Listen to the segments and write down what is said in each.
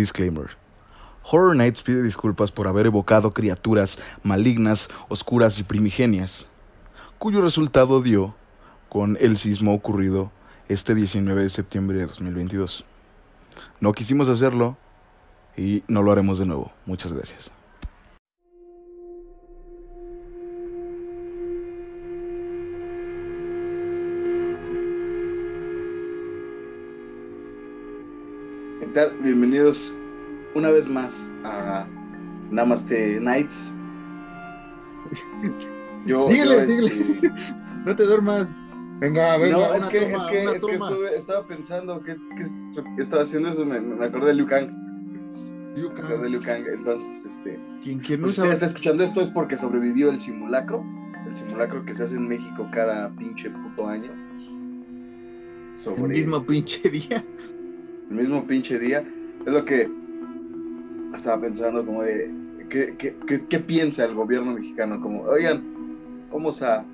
Disclaimer. Horror Nights pide disculpas por haber evocado criaturas malignas, oscuras y primigenias, cuyo resultado dio con el sismo ocurrido este 19 de septiembre de 2022. No quisimos hacerlo y no lo haremos de nuevo. Muchas gracias. Tal? Bienvenidos una vez más a Namaste Nights. Yo, síguele, síguele. Este, no te duermas. Venga, venga. No, es que, es que, es que estuve, estaba pensando que, estaba haciendo eso, me, me acordé de Liu Kang. Liu Kang. de Liu Kang. Entonces, este. ¿Quién, quién no usted está escuchando esto es porque sobrevivió el simulacro. El simulacro que se hace en México cada pinche puto año. Sobre... El mismo pinche día. El mismo pinche día. Es lo que estaba pensando como de. ¿Qué, qué, qué, qué piensa el gobierno mexicano? Como, oigan, vamos a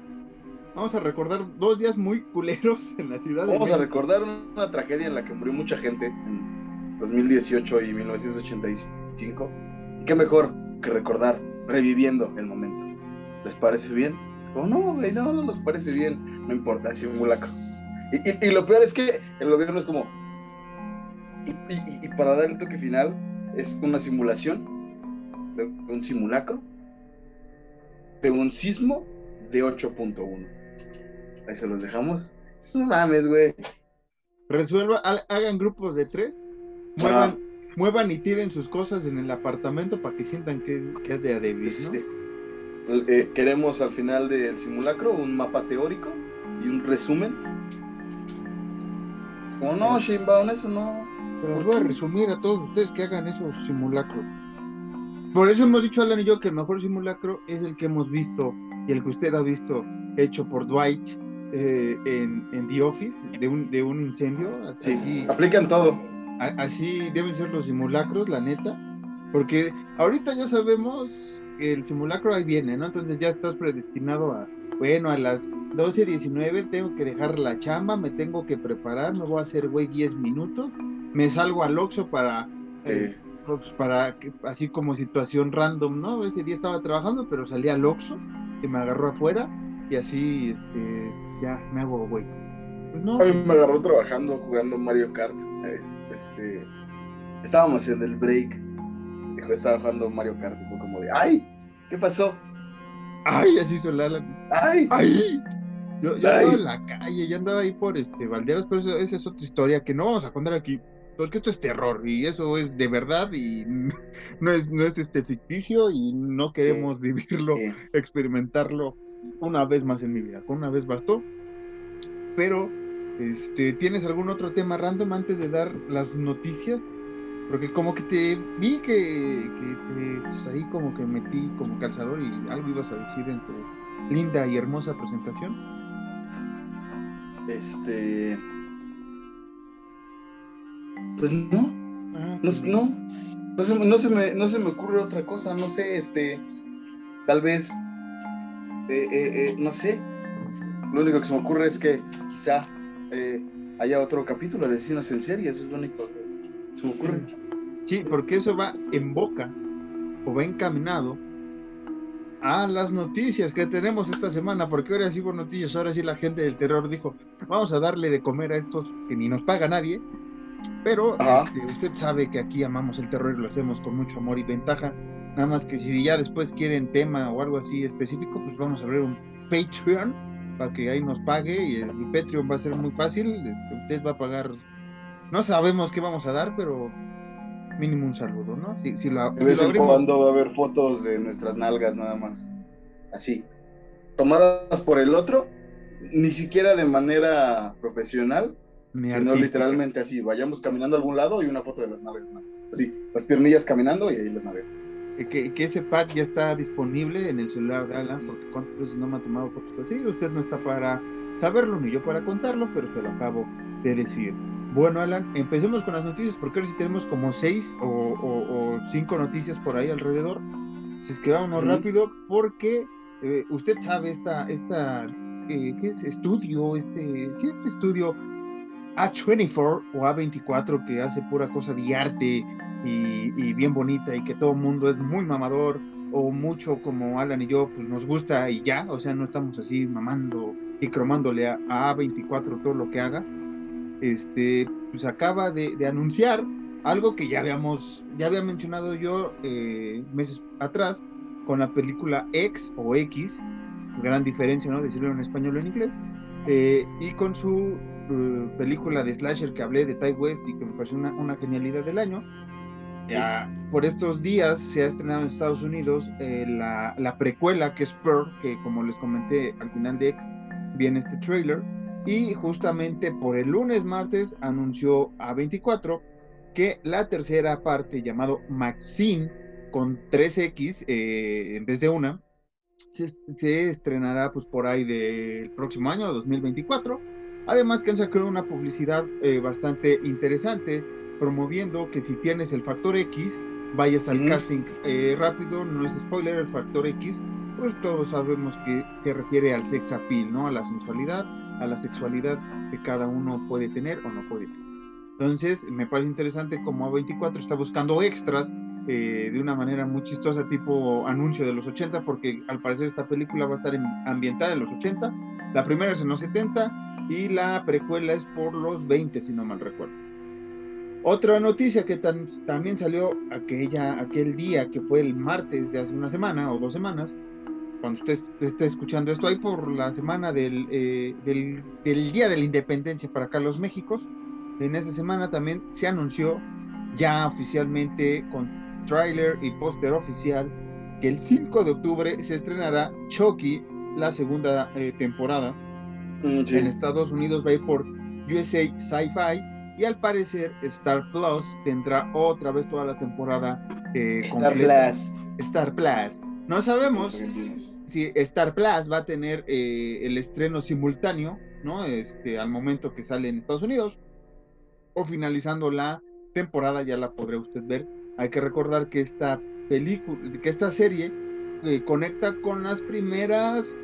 Vamos a recordar dos días muy culeros en la ciudad. Vamos a recordar una tragedia en la que murió mucha gente en 2018 y 1985. Y qué mejor que recordar reviviendo el momento. ¿Les parece bien? Es como, no, güey, no, no nos parece bien. No importa, es simulacro. Y, y, lo peor es que el gobierno es como. Y, y, para dar el toque final, es una simulación de un simulacro de un sismo de 8.1. Ahí se los dejamos. No mames, güey. Resuelvan, hagan grupos de tres, muevan, muevan y tiren sus cosas en el apartamento para que sientan que, es de Adebis, ¿no? Eh, queremos al final del simulacro un mapa teórico y un resumen. Es como, no, Shinbaon, eso no. Pero voy a resumir a todos ustedes que hagan esos simulacros. Por eso hemos dicho Alan y yo que el mejor simulacro es el que hemos visto y el que usted ha visto hecho por Dwight eh, en, The Office de un, de un incendio. Así, aplican todo. así deben ser los simulacros, la neta. Porque ahorita ya sabemos que el simulacro ahí viene, ¿no? Entonces ya estás predestinado a, bueno, a las 12.19 tengo que dejar la chamba, me tengo que preparar, me voy a hacer, güey, 10 minutos, me salgo al Oxxo para... Eh, pues, para así como situación random, ¿no? Ese día estaba trabajando, pero salí al Oxxo, que me agarró afuera, y así, este, ya me hago güey. Pues no. A mí me agarró trabajando, jugando Mario Kart. Eh, este, estábamos en el break. Dijo, estaba jugando Mario Kart. Fue como de, ¡ay! ¿Qué pasó? ¡Ay! Así hizo la. ¡Ay! ¡Ay! Yo, yo andaba en la calle, ya andaba ahí por este Valderas, pero esa es otra historia que no vamos a contar aquí. Porque esto es terror y eso es de verdad y no es, no es este ficticio y no queremos vivirlo, experimentarlo una vez más en mi vida, con una vez bastó. Pero, este, ¿tienes algún otro tema random antes de dar las noticias? Porque como que te vi que, que pues, ahí como que metí como calzador y algo ibas a decir en tu linda y hermosa presentación. Este... Pues no. Ah, no, no, no, se, no, se me, no se me ocurre otra cosa, no sé, este... Tal vez eh, eh, eh, no sé. Lo único que se me ocurre es que quizá haya otro capítulo de Asesinos en Serie, eso es lo único que se me ocurre. Sí, porque eso va en boca o va encaminado a las noticias que tenemos esta semana, porque ahora sí hubo noticias, ahora sí la gente del terror dijo, vamos a darle de comer a estos que ni nos paga nadie, pero este, usted sabe que aquí amamos el terror y lo hacemos con mucho amor y ventaja. Nada más que si ya después quieren tema o algo así específico, pues vamos a abrir un Patreon para que ahí nos pague y el, Patreon va a ser muy fácil. Este, usted va a pagar, no sabemos qué vamos a dar, pero mínimo un saludo, ¿no? Si, si de vez en cuando va a haber fotos de nuestras nalgas nada más. Así. Tomadas por el otro, ni siquiera de manera profesional, sino literalmente así. Vayamos caminando a algún lado y una foto de las nalgas. Así, las piernillas caminando y ahí las nalgas que, ese pack ya está disponible en el celular de Alan, porque cuántas veces no me ha tomado fotos así, usted no está para saberlo ni yo para contarlo, pero se lo acabo de decir. Bueno, Alan, empecemos con las noticias, porque ahora sí tenemos como seis o, cinco noticias por ahí alrededor. Si es que vámonos rápido, porque eh, usted sabe esta, esta eh, ¿qué es? Estudio, este, sí, este estudio A24 o A24 que hace pura cosa de arte y, bien bonita y que todo el mundo es muy mamador o mucho como Alan y yo, pues nos gusta y ya, o sea, no estamos así mamando y cromándole a, A24 todo lo que haga, este, pues acaba de, anunciar algo que ya habíamos, ya había mencionado yo eh, meses atrás con la película X o X, gran diferencia, ¿no? Decirlo en español o en inglés, eh, y con su eh, película de slasher que hablé de Ty West y que me pareció una, una genialidad del año, ya, por estos días se ha estrenado en Estados Unidos eh, la, la, precuela que es Pearl, que como les comenté al final de X viene este trailer. Y justamente por el lunes, martes, anunció a 24 que la tercera parte, llamado Maxine, con 3X eh, en vez de una, se, estrenará pues por ahí del próximo año, 2024. Además que han sacado una publicidad eh, bastante interesante promoviendo que si tienes el factor X, vayas al casting eh, rápido, no es spoiler, el factor X, pues todos sabemos que se refiere al sex appeal, ¿no? A la sensualidad, a la sexualidad que cada uno puede tener o no puede tener. Entonces, me parece interesante como A24 está buscando extras eh, de una manera muy chistosa, tipo anuncio de los 80, porque al parecer esta película va a estar ambientada en los 80, la primera es en los 70 y la precuela es por los 20, si no mal recuerdo. Otra noticia que también salió aquella, aquel día, que fue el martes de hace una semana o dos semanas, cuando usted esté escuchando esto, ahí por la semana del, eh, del, Día de la Independencia para Carlos México, en esa semana también se anunció ya oficialmente con trailer y póster oficial que el 5 de octubre se estrenará Chucky, la segunda eh, temporada. Mm, en Estados Unidos va a ir por USA Sci-Fi y al parecer Star Plus tendrá otra vez toda la temporada eh, Star Plus. Star Plus. No sabemos si Star Plus va a tener eh, el estreno simultáneo, ¿no? Este, al momento que sale en Estados Unidos. O finalizando la temporada, ya la podrá usted ver. Hay que recordar que esta película, que esta serie eh, conecta con las primeras,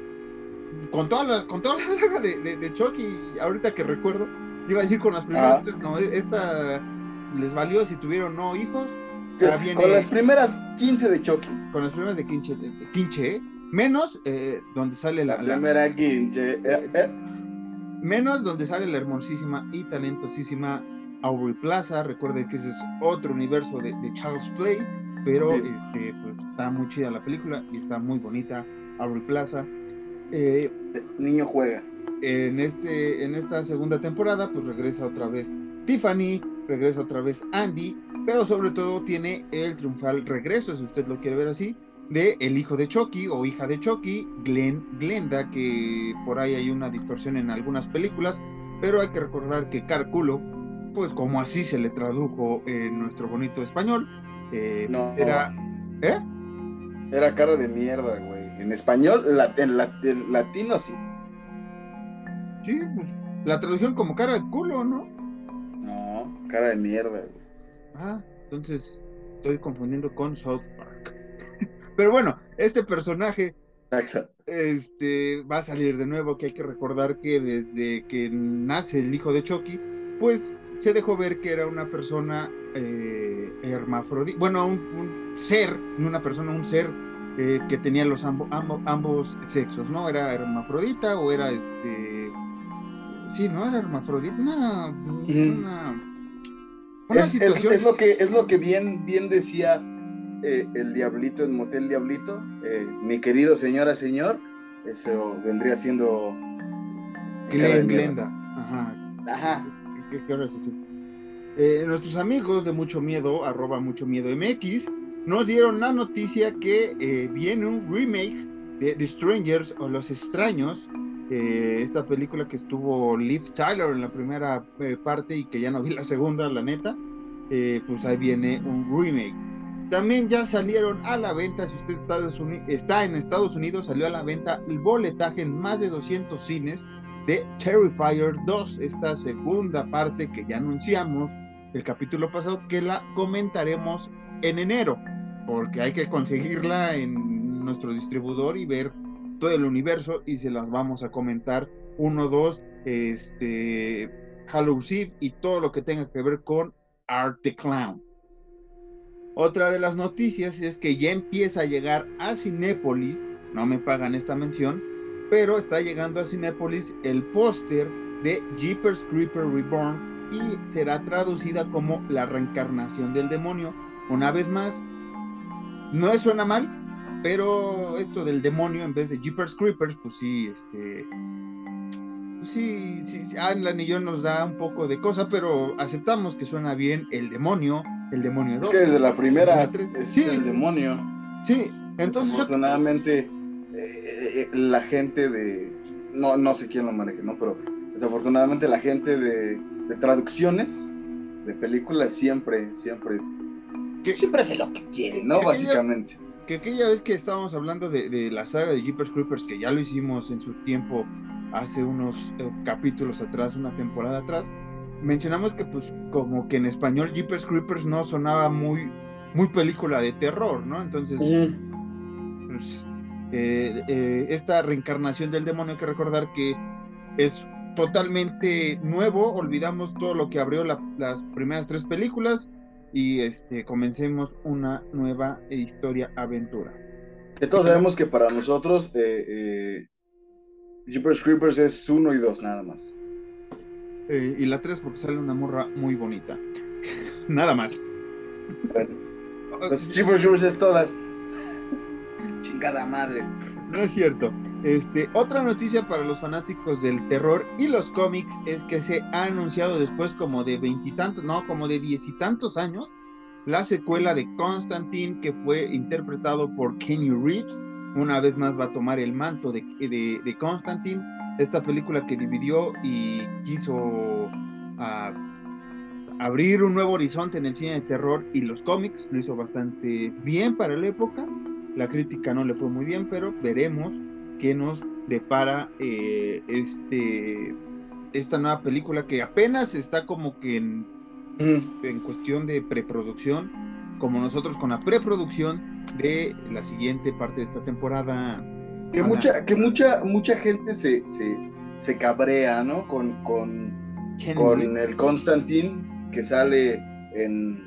con toda la, con toda la saga de, de, de Chucky, ahorita que recuerdo, Iba a decir con las primeras, ah. no, esta les valió si tuvieron no hijos. Con las primeras 15 de Chucky. Con las primeras de Quinche, Quinche menos eh, donde sale la, la primera. Eh, eh. Menos donde sale la hermosísima y talentosísima Aubrey Plaza. Recuerde que ese es otro universo de, de Charles Play, pero este, pues, está muy chida la película y está muy bonita Aubrey Plaza. Niño juega en, este, en esta segunda temporada, pues regresa otra vez Tiffany, regresa otra vez Andy, pero sobre todo tiene el triunfal regreso, si usted lo quiere ver así, de el hijo de Chucky o hija de Chucky, Glenn, Glenda, que por ahí hay una distorsión en algunas películas, pero hay que recordar que Carculo, pues como así se le tradujo en nuestro bonito español, eh, no, era... ¿Eh? Era cara de mierda, güey. En español, en latino sí. Sí, pues, la traducción como cara de culo, ¿no? No, cara de mierda, Ah, entonces estoy confundiendo con South Park. Pero bueno, este personaje este, va a salir de nuevo, que hay que recordar que desde que nace el hijo de Chucky, pues se dejó ver que era una persona eh, hermafrodita, bueno, un, ser, no una persona, un ser eh, que tenía los ambos sexos, ¿no? Era hermafrodita o era este Sí, ¿no? Era hermafrodita. Una, es, lo que, es lo que bien, bien decía eh, el Diablito en Motel Diablito. Eh, mi querido señora, señor, eso vendría siendo. Glenda. Ajá. Ajá. ¿Qué, qué, eh, nuestros amigos de Mucho Miedo, arroba Mucho Miedo MX, nos dieron la noticia que viene un remake de The Strangers o Los Extraños eh, esta película que estuvo Liv Tyler en la primera eh, parte y que ya no vi la segunda, la neta, eh, pues ahí viene un remake. También ya salieron a la venta, si usted está, está en Estados Unidos, salió a la venta el boletaje en más de 200 cines de Terrifier 2, esta segunda parte que ya anunciamos el capítulo pasado, que la comentaremos en enero, porque hay que conseguirla en nuestro distribuidor y ver todo el universo y se las vamos a comentar uno, dos, este, Halloween y todo lo que tenga que ver con Art the Clown. Otra de las noticias es que ya empieza a llegar a Cinépolis, no me pagan esta mención, pero está llegando a Cinépolis el póster de Jeepers Creeper Reborn y será traducida como la reencarnación del demonio. Una vez más, no suena mal, pero esto del demonio en vez de Jeepers Creepers, pues sí, este. Pues sí, sí, sí, Alan y yo nos da un poco de cosa, pero aceptamos que suena bien el demonio, el demonio Es que desde la primera es Sí. el demonio. Sí, entonces yo- Desafortunadamente, eh, eh, la gente de. No, no sé quién lo maneje, ¿no? Pero desafortunadamente la gente de, de traducciones de películas siempre, siempre, este, Siempre hace lo que quiere, ¿no? ¿Qué- Básicamente. que aquella vez que estábamos hablando de, de la saga de Jeepers Creepers, que ya lo hicimos en su tiempo, hace unos eh, capítulos atrás, una temporada atrás, mencionamos que pues como que en español Jeepers Creepers no sonaba muy, muy película de terror, ¿no? Entonces, pues, eh, eh, esta reencarnación del demonio hay que recordar que es totalmente nuevo, olvidamos todo lo que abrió la- las primeras tres películas y este comencemos una nueva historia aventura. Todos sabemos que para nosotros eh, eh, Jeepers Creepers es uno y dos nada más. Eh, y la tres porque sale una morra muy bonita. Nada más. Bueno, Los Jeepers Creepers es todas. Chingada madre. No es cierto. Este, otra noticia para los fanáticos del terror y los cómics es que se ha anunciado después como de veintitantos, no, como de diez y tantos años, la secuela de Constantine que fue interpretado por Kenny Reeves. Una vez más va a tomar el manto de, de, Constantine, esta película que dividió y quiso ah, abrir un nuevo horizonte en el cine de terror y los cómics. Lo hizo bastante bien para la época. La crítica no le fue muy bien, pero veremos qué nos depara eh, este esta nueva película que apenas está como que en, en cuestión de preproducción, como nosotros con la preproducción de la siguiente parte de esta temporada. Que mucha, que mucha, mucha gente se, se, se cabrea, ¿no? Con, con, con el Constantine que sale en,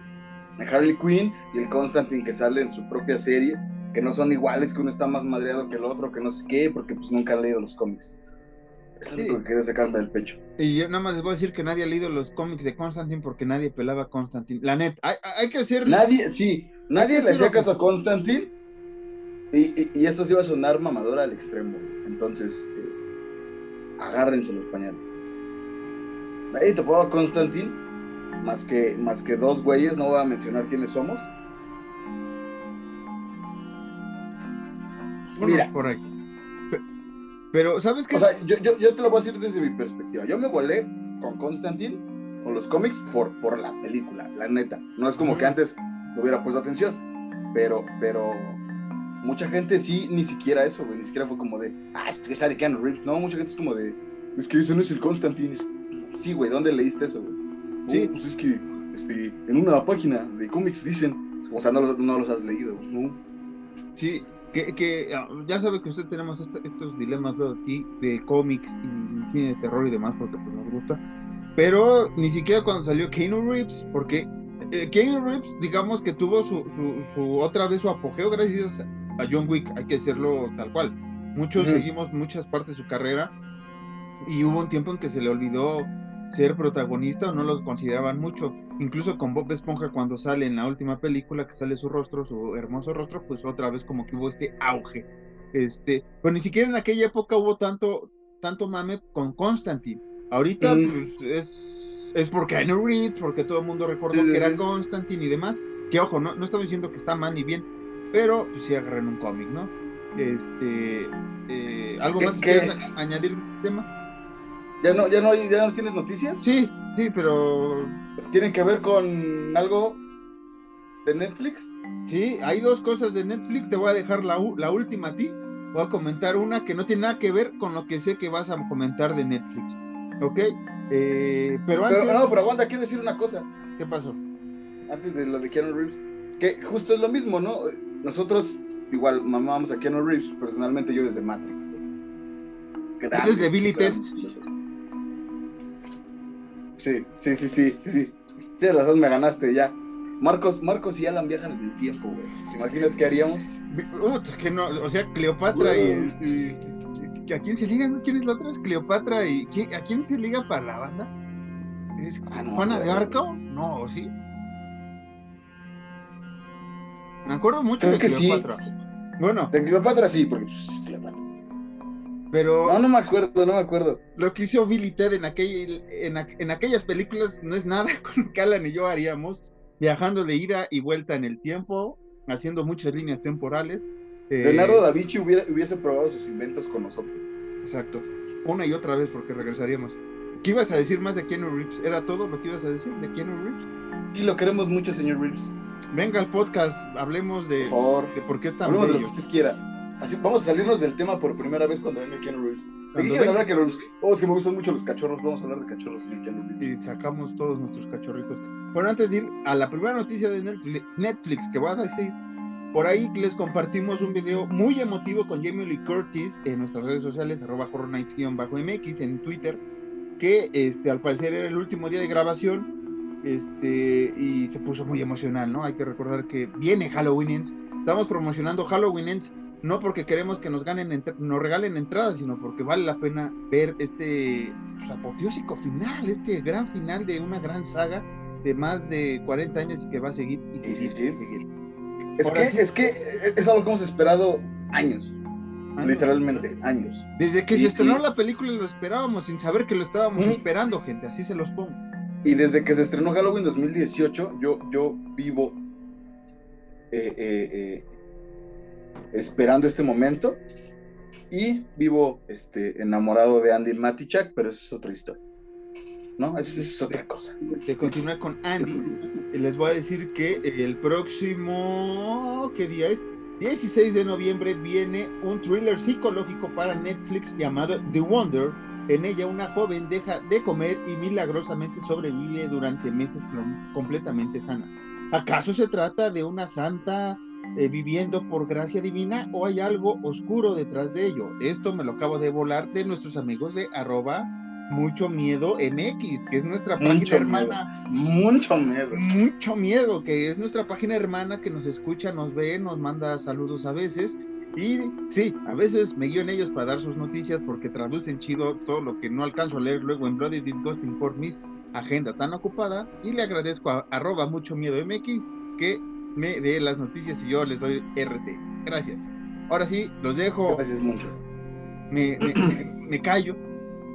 en Harley Quinn y el Constantine que sale en su propia serie, que no son iguales, que uno está más madreado que el otro, que no sé qué, porque pues nunca han leído los cómics. Es lo Sí. único que quería sacarme del pecho. Y yo nada más les voy a decir que nadie ha leído los cómics de Constantine porque nadie pelaba a Constantine. La net, hay, hay que hacer. Nadie, sí, nadie le hacía caso a Constantine y, y- y esto sí iba a sonar mamadora al extremo. Entonces, eh, agárrense los pañales. Nadie topaba a Constantine, más que, más que dos güeyes, no voy a mencionar quiénes somos. Mira. Pe- Pero, ¿sabes qué? O sea, yo, yo, yo te lo voy a decir desde mi perspectiva. Yo me volé con Constantine, con los cómics, por, por la película, la neta. No es como Ujú. que antes le hubiera puesto atención. Pero, pero mucha gente sí, ni siquiera eso, güey. Ni siquiera fue como de, ah, es que está de Keanu Reeves. No, mucha gente es como de, es que ese no es el Constantine. Es- Sí, güey, ¿dónde leíste eso, güey? Sí. "Oh, pues es que este, en una página de cómics dicen, o sea, no los, no los has leído, güey, ¿no? Sí, que, que ah, ya sabe que usted tenemos esta- estos dilemas aquí de cómics y cine de terror y demás porque pues nos gusta. Pero ni siquiera cuando salió Keanu Reeves, porque eh, Keanu Reeves, digamos que tuvo su, su, su- otra vez su apogeo gracias a John Wick, hay que decirlo tal cual. Muchos seguimos muchas partes de su carrera y hubo un tiempo en que se le olvidó ser protagonista o no lo consideraban mucho. Incluso con Bob Esponja cuando sale en la última película que sale su rostro, su hermoso rostro, pues otra vez como que hubo este auge. Este, pero ni siquiera en aquella época hubo tanto, tanto mame con Constantine. Ahorita Mm. pues es, es por Keanu Reeves, porque todo el mundo recordó Sí, sí, que era. Constantine y demás. Que ojo, no, no estamos diciendo que está mal ni bien, pero pues sí agarran un cómic, ¿no? Este, eh, ¿algo ¿Qué- más que a- añadir de este tema? ¿Ya no, ya, no, ¿Ya no tienes noticias? Sí, sí, pero ¿Tienen que ver con algo de Netflix? Sí, hay dos cosas de Netflix. Te voy a dejar la, última a ti. Voy a comentar una que no tiene nada que ver con lo que sé que vas a comentar de Netflix. ¿Ok? Eh, pero antes, Pero, no, pero aguanta, quiero decir una cosa. ¿qué pasó? Antes de lo de Keanu Reeves. Que justo es lo mismo, ¿no? Nosotros, igual, mamamos a Keanu Reeves, personalmente yo desde Matrix. Desde Billy Ted. Sí, sí, sí, sí, sí, sí. Tienes razón, me ganaste ya. Marcos, Marcos y Alan viajan en el tiempo, güey. ¿Te imaginas qué haríamos? Puta, que no, o sea, Cleopatra y, y- y- ¿A quién se ligan? ¿Quién es la otra? ¿Es Cleopatra y quién- a quién se liga para la banda? ¿Es Ah, no, Juana de. Arco? No, ¿o ¿sí? Me acuerdo mucho Creo de que sí. Cleopatra. Bueno, De Cleopatra sí, porque pues, es Cleopatra. Pero No, no me acuerdo, no me acuerdo. lo que hizo Billy Ted en, aquel, en, en aquellas películas no es nada con lo que Alan y yo haríamos, viajando de ida y vuelta en el tiempo, haciendo muchas líneas temporales. eh, Leonardo da Vinci hubiera, hubiese probado sus inventos con nosotros. Exacto. Una y otra vez porque regresaríamos. ¿Qué ibas a decir más de Keanu Reeves? ¿Era todo lo que ibas a decir de Keanu Reeves? Sí, lo queremos mucho, señor Reeves. Venga al podcast, hablemos de, Por favor, de por qué es tan hablemos de lo que usted quiera. Así, vamos a salirnos del tema por primera vez cuando venga Keanu Reeves. ¿De qué quieres hablar, Keanu Reeves? Oh, es que me gustan mucho los cachorros. Vamos a hablar de cachorros, señor Keanu Reeves. Y sacamos todos nuestros cachorritos. Bueno, antes de ir a la primera noticia de Netflix, que va a decir, por ahí les compartimos un video muy emotivo con Jamie Lee Curtis en nuestras redes sociales, arroba horror nights-mx en Twitter, que este, al parecer era el último día de grabación este, y se puso muy emocional, ¿no? Hay que recordar que viene Halloween Ends. Estamos promocionando Halloween Ends no porque queremos que nos ganen nos regalen entradas, sino porque vale la pena ver este pues, apoteósico final, este gran final de una gran saga de más de 40 años y que va a seguir y seguir sí, sí. y seguir. Es que, es que es algo que hemos esperado años, Años. literalmente, años. Desde que Y- se estrenó y- la película lo esperábamos sin saber que lo estábamos esperando, gente, así se los pongo. Y desde que se estrenó Halloween 2018, yo, yo vivo eh, eh, eh, esperando este momento y vivo este, enamorado de Andy Matichak, pero eso es otra historia. ¿No? Esa es otra cosa. De continuar con Andy, les voy a decir que el próximo, ¿qué día es? 16 de noviembre viene un thriller psicológico para Netflix llamado The Wonder. En ella una joven deja de comer y milagrosamente sobrevive durante meses com- completamente sana. ¿Acaso se trata de una santa eh, viviendo por gracia divina o hay algo oscuro detrás de ello? Esto me lo acabo de volar de nuestros amigos de arroba mucho miedo MX, que es nuestra página Mucho hermana Mucho miedo. mucho miedo, que es nuestra página hermana que nos escucha, nos ve, nos manda saludos a veces. Y sí, a veces me guío en ellos para dar sus noticias porque traducen chido todo lo que no alcanzo a leer luego en Bloody Disgusting por mi agenda tan ocupada. Y le agradezco a arroba mucho miedo MX que me dé las noticias y yo les doy RT. Gracias. Ahora sí, los dejo, Gracias mucho. me, me- me- me callo.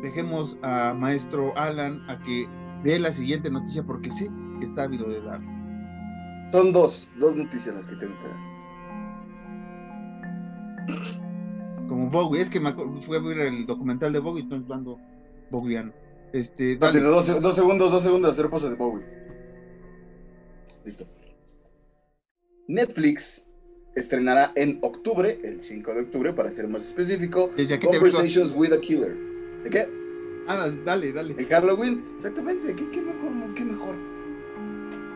Dejemos a maestro Alan a que dé la siguiente noticia porque sé que está ávido de dar. Son dos, dos noticias las que tengo que dar. Como Bowie, es que me fui a ver el documental de Bowie, estoy hablando Bowiano. Este, dale. Dos, dos segundos, dos segundos de hacer pose de Bowie. Listo. Netflix estrenará en octubre, el 5 de octubre, para ser más específico. Conversations with a Killer. ¿De qué? Ah, dale, dale. En Halloween, exactamente, ¿qué, qué mejor, qué mejor.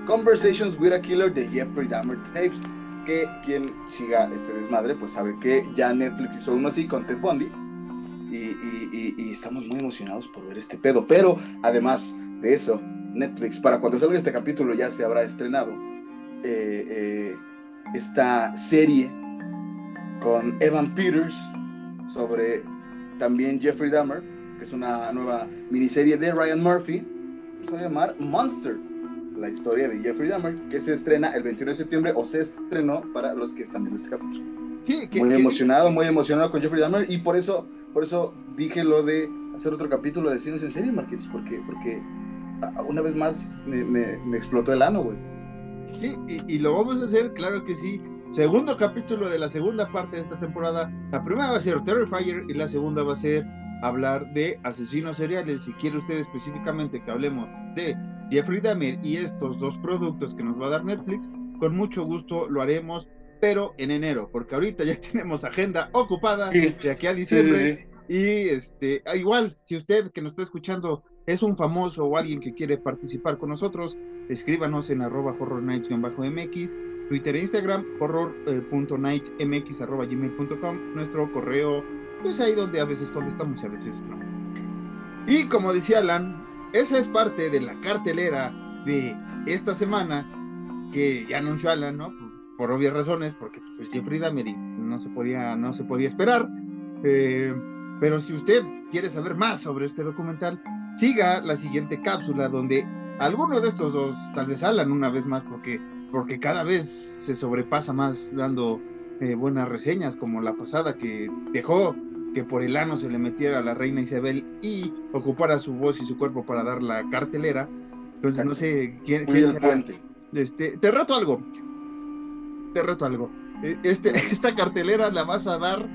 Conversations with a Killer de Jeffrey Dahmer Tapes, que quien siga este desmadre, pues sabe que ya Netflix hizo uno así con Ted Bundy, y, y- y- y estamos muy emocionados por ver este pedo, pero además de eso, Netflix, para cuando salga este capítulo ya se habrá estrenado eh, eh, esta serie con Evan Peters sobre también Jeffrey Dahmer, que es una nueva miniserie de Ryan Murphy, que se va a llamar Monster, la historia de Jeffrey Dahmer, que se estrena el 21 de septiembre o se estrenó para los que están viendo este capítulo. Sí, que- Muy que- emocionado, muy emocionado con Jeffrey Dahmer y por eso, por eso dije lo de hacer otro capítulo de cines en serie, Marqués, porque, porque una vez más me, me- me explotó el ano, güey. Sí, y, y lo vamos a hacer, claro que sí. Segundo capítulo de la segunda parte de esta temporada. La primera va a ser Terrifier y la segunda va a ser hablar de asesinos seriales. Si quiere usted específicamente que hablemos de Jeffrey Dahmer y estos dos productos que nos va a dar Netflix, con mucho gusto lo haremos, pero en enero, porque ahorita ya tenemos agenda ocupada de aquí a diciembre. sí, sí. Y este, ah, igual, si usted que nos está escuchando es un famoso o alguien que quiere participar con nosotros, escríbanos en arroba horrornights-mx, Twitter e Instagram, horror.nightsmx arroba gmail.com, nuestro correo, pues ahí donde a veces contestamos y a veces no. Y como decía Alan, esa es parte de la cartelera de esta semana que ya anunció Alan, ¿no? Por, obvias razones, porque pues, es Jeffrey Dahmer y no se podía, no se podía esperar. Eh, pero si usted quiere saber más sobre este documental, siga la siguiente cápsula donde alguno de estos dos, tal vez Alan una vez más, porque, porque cada vez se sobrepasa más dando eh, buenas reseñas, como la pasada que dejó que por el ano se le metiera a la reina Isabel y ocupara su voz y su cuerpo para dar la cartelera. Entonces no sé quién, Este, te reto algo. Te reto algo. E, este, esta cartelera la vas a dar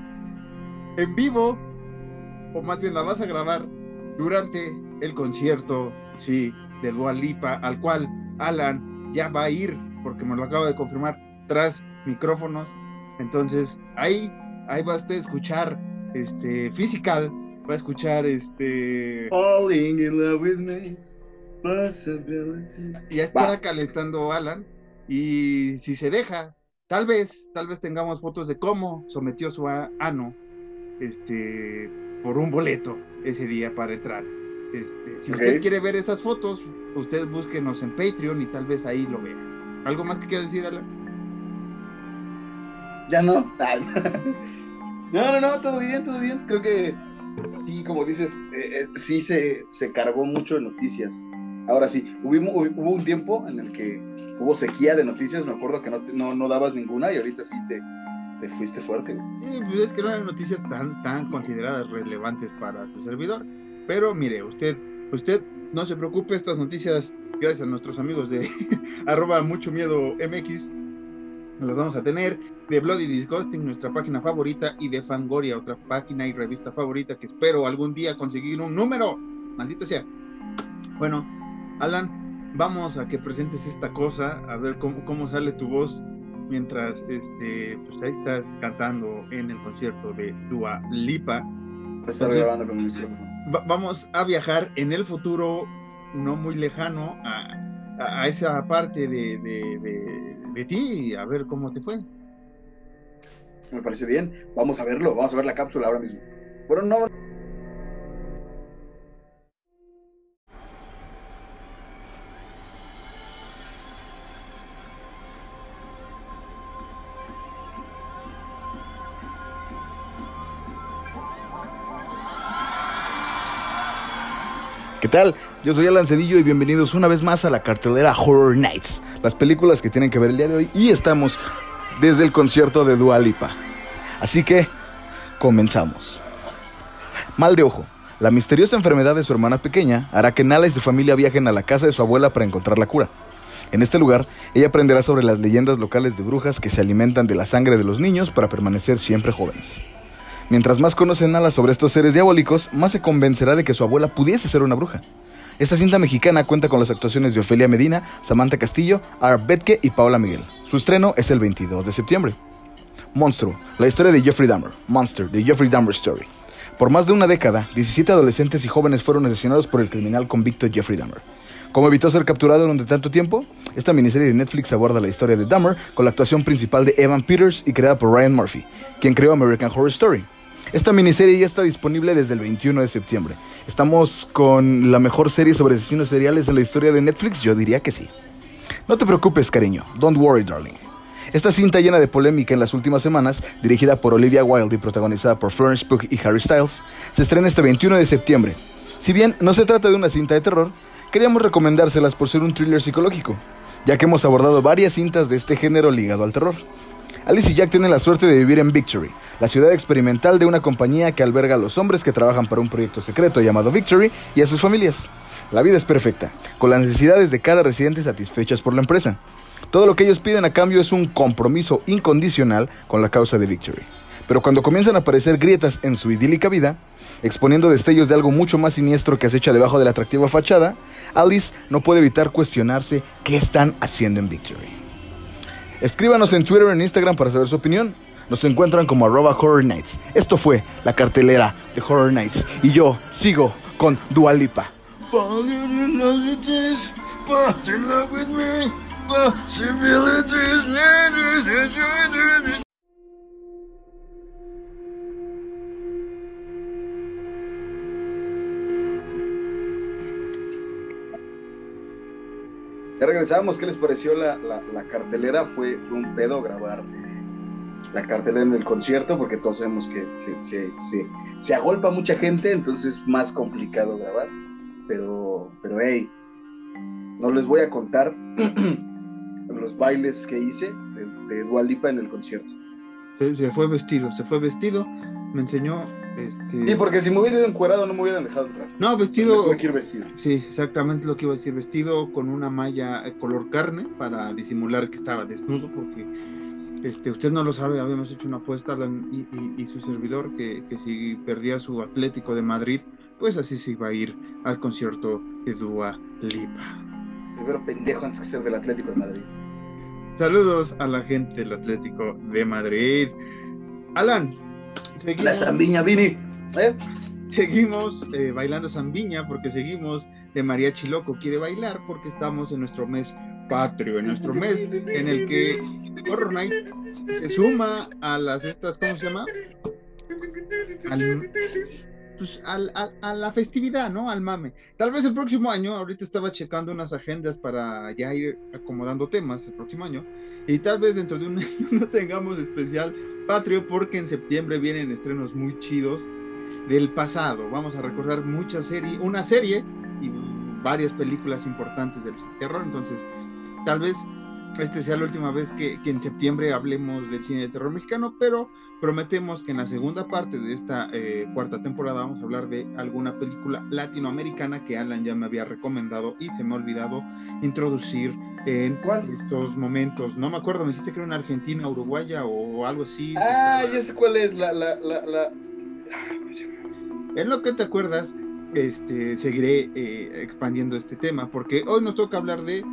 en vivo, o más bien la vas a grabar durante el concierto, sí, de Dua Lipa, al cual Alan ya va a ir, porque me lo acaba de confirmar, tras micrófonos. Entonces, ahí, ahí va usted a escuchar este Physical, va a escuchar este Falling in love with me. Ya está calentando Alan y si se deja, tal vez, tal vez tengamos fotos de cómo sometió su ano este por un boleto ese día para entrar. Este, si usted quiere ver esas fotos, usted búsquenos en Patreon y tal vez ahí lo vea. ¿Algo más que quiera decir, Alan? Ya no. no, no, no, todo bien, todo bien. Creo que sí, como dices, eh, eh, sí se, se cargó mucho de noticias. Ahora sí, hubo, hubo, un tiempo en el que hubo sequía de noticias, me acuerdo que no, no, no dabas ninguna y ahorita sí te, te fuiste fuerte. Sí, pues es que no eran noticias tan, tan consideradas relevantes para tu servidor. Pero mire, usted, usted no se preocupe, estas noticias, gracias a nuestros amigos de arroba mucho miedo MX, las vamos a tener. De Bloody Disgusting, nuestra página favorita, y de Fangoria, otra página y revista favorita que espero algún día conseguir un número. Maldito sea. Bueno, Alan, vamos a que presentes esta cosa, a ver cómo, cómo sale tu voz mientras este, pues ahí estás cantando en el concierto de Dua Lipa. grabando con mi vamos a viajar en el futuro no muy lejano a, esa parte de, de, ti, a ver cómo te fue. Me parece bien. Vamos a verlo, vamos a ver la cápsula ahora mismo. Bueno, no, ¿Qué tal? Yo soy Alan Cedillo y bienvenidos una vez más a la cartelera Horror Nights, las películas que tienen que ver el día de hoy y estamos desde el concierto de Dua Lipa. Así que, comenzamos. Mal de ojo. La misteriosa enfermedad de su hermana pequeña hará que Nala y su familia viajen a la casa de su abuela para encontrar la cura. En este lugar, ella aprenderá sobre las leyendas locales de brujas que se alimentan de la sangre de los niños para permanecer siempre jóvenes. Mientras más conoce Nala sobre estos seres diabólicos, más se convencerá de que su abuela pudiese ser una bruja. Esta cinta mexicana cuenta con las actuaciones de Ofelia Medina, Samantha Castillo, Art Betke y Paola Miguel. Su estreno es el 22 de septiembre. Monstruo, la historia de Jeffrey Dahmer, Monster, de Jeffrey Dahmer Story. Por más de una década, 17 adolescentes y jóvenes fueron asesinados por el criminal convicto Jeffrey Dahmer. ¿Cómo evitó ser capturado durante tanto tiempo? Esta miniserie de Netflix aborda la historia de Dahmer con la actuación principal de Evan Peters y creada por Ryan Murphy, quien creó American Horror Story. Esta miniserie ya está disponible desde el 21 de septiembre. ¿Estamos con la mejor serie sobre asesinos seriales en la historia de Netflix? Yo diría que sí. No te preocupes, cariño. Don't worry, darling. Esta cinta llena de polémica en las últimas semanas, dirigida por Olivia Wilde y protagonizada por Florence Pugh y Harry Styles, se estrena este 21 de septiembre. Si bien no se trata de una cinta de terror, queríamos recomendárselas por ser un thriller psicológico, ya que hemos abordado varias cintas de este género ligado al terror. Alice y Jack tienen la suerte de vivir en Victory, la ciudad experimental de una compañía que alberga a los hombres que trabajan para un proyecto secreto llamado Victory y a sus familias. La vida es perfecta, con las necesidades de cada residente satisfechas por la empresa. Todo lo que ellos piden a cambio es un compromiso incondicional con la causa de Victory. Pero cuando comienzan a aparecer grietas en su idílica vida, exponiendo destellos de algo mucho más siniestro que acecha debajo de la atractiva fachada, Alice no puede evitar cuestionarse qué están haciendo en Victory. Escríbanos en Twitter o en Instagram para saber su opinión. Nos encuentran como arroba Horror Nights. Esto fue la cartelera de Horror Nights. Y yo sigo con Dualipa. Ya regresamos, ¿qué les pareció la, la, cartelera? Fue, fue un pedo grabar eh, la cartelera en el concierto, porque todos sabemos que se, se, se, se, agolpa mucha gente, entonces es más complicado grabar. Pero, pero hey, no les voy a contar los bailes que hice de, de en el concierto. Se, fue vestido, se fue vestido, me enseñó este... Sí, porque si me hubiera ido encuerado no me hubieran dejado entrar. No, vestido. Tuve que ir vestido. Sí, exactamente lo que iba a decir. Vestido con una malla eh, color carne para disimular que estaba desnudo, porque este, usted no lo sabe, habíamos hecho una apuesta y, su servidor que, que, si perdía su Atlético de Madrid, pues así se iba a ir al concierto de Dua Lipa. Primero pendejo antes que ser del Atlético de Madrid. Saludos a la gente del Atlético de Madrid. Alan, seguimos. La Zambiña, Vini. ¿Eh? Seguimos eh, bailando Zambiña porque seguimos de Mariachi Loco. Quiere bailar porque estamos en nuestro mes patrio, en nuestro mes en el que Horror Night se suma a las estas, ¿cómo se llama? Pues, al, a la festividad, ¿no? Al mame. Tal vez el próximo año, ahorita estaba checando unas agendas para ya ir acomodando temas el próximo año, y tal vez dentro de un año no tengamos especial patrio porque en septiembre vienen estrenos muy chidos del pasado. Vamos a recordar muchas series, una serie y varias películas importantes del terror, entonces tal vez este sea la última vez que, en septiembre hablemos del cine de terror mexicano, pero prometemos que en la segunda parte de esta eh, cuarta temporada vamos a hablar de alguna película latinoamericana que Alan ya me había recomendado y se me ha olvidado introducir en estos momentos. No me acuerdo, me dijiste que era una argentina, uruguaya o algo así. Ah, ya sé cuál es, la... la, la, En lo que te acuerdas, este, seguiré eh, expandiendo este tema, porque hoy nos toca hablar de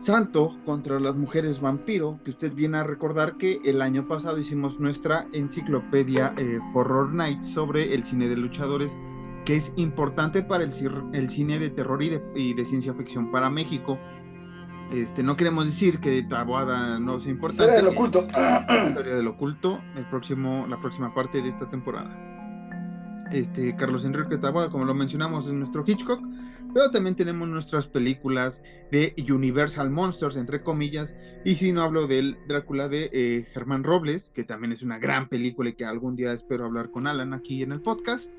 Santo contra las mujeres vampiro, que usted viene a recordar que el año pasado hicimos nuestra enciclopedia eh, Horror Night sobre el cine de luchadores, que es importante para el, el cine de terror y de, ciencia ficción para México. Este, no queremos decir que Taboada no sea importante. Historia del oculto. Historia del oculto, el próximo, la próxima parte de esta temporada. Este, Carlos Enrique Taboada, como lo mencionamos, es nuestro Hitchcock pero también tenemos nuestras películas de Universal Monsters, entre comillas, y si no hablo del Drácula de eh, Germán Robles, que también es una gran película y que algún día espero hablar con Alan aquí en el podcast,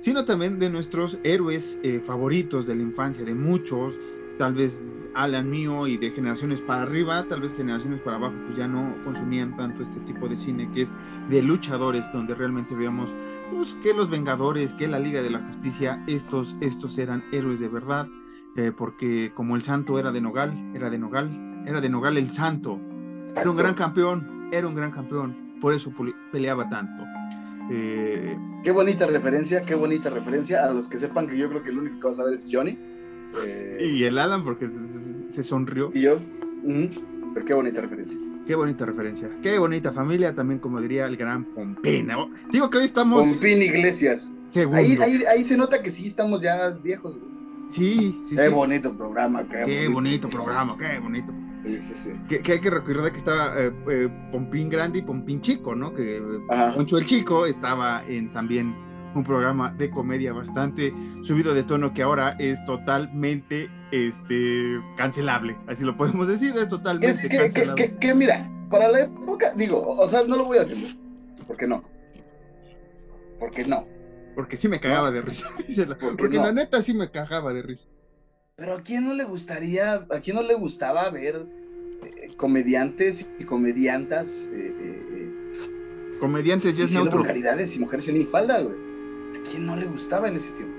sino también de nuestros héroes eh, favoritos de la infancia, de muchos, tal vez Alan mío y de generaciones para arriba, tal vez generaciones para abajo, pues ya no consumían tanto este tipo de cine que es de luchadores, donde realmente veíamos pues, que los Vengadores, que la Liga de la Justicia, estos, estos eran héroes de verdad, eh, porque como el santo era de Nogal, era de Nogal, era de Nogal el santo, era un gran campeón, era un gran campeón, por eso peleaba tanto. Eh, qué bonita referencia, qué bonita referencia. A los que sepan que yo creo que el único que va a saber es Johnny. Eh, y el Alan, porque se, sonrió. Y yo, pero qué bonita referencia. Qué bonita referencia. Qué bonita familia, también como diría el gran Pompín. Digo que hoy estamos. Pompín Iglesias. Ahí, ahí, se nota que sí estamos ya viejos. Sí, sí. Qué bonito programa. Qué, bonito, programa, qué bonito. Sí, sí, sí. Que, hay que recordar que estaba eh, eh, Pompín Grande y Pompín Chico, ¿no? Que Poncho el Chico estaba en también un programa de comedia bastante subido de tono que ahora es totalmente este, cancelable. Así lo podemos decir, es totalmente cancelable. Que, mira, para la época, digo, o sea, no lo voy a defender. ¿Por qué no? Porque no. Porque sí me cagaba de risa. Porque, la neta sí me cagaba de risa. Pero a quién no le gustaría, a quién no le gustaba ver eh, comediantes y comediantas. Eh, eh, comediantes ya es neutro. vulgaridades y mujeres en falda, güey. ¿A quién no le gustaba en ese tiempo?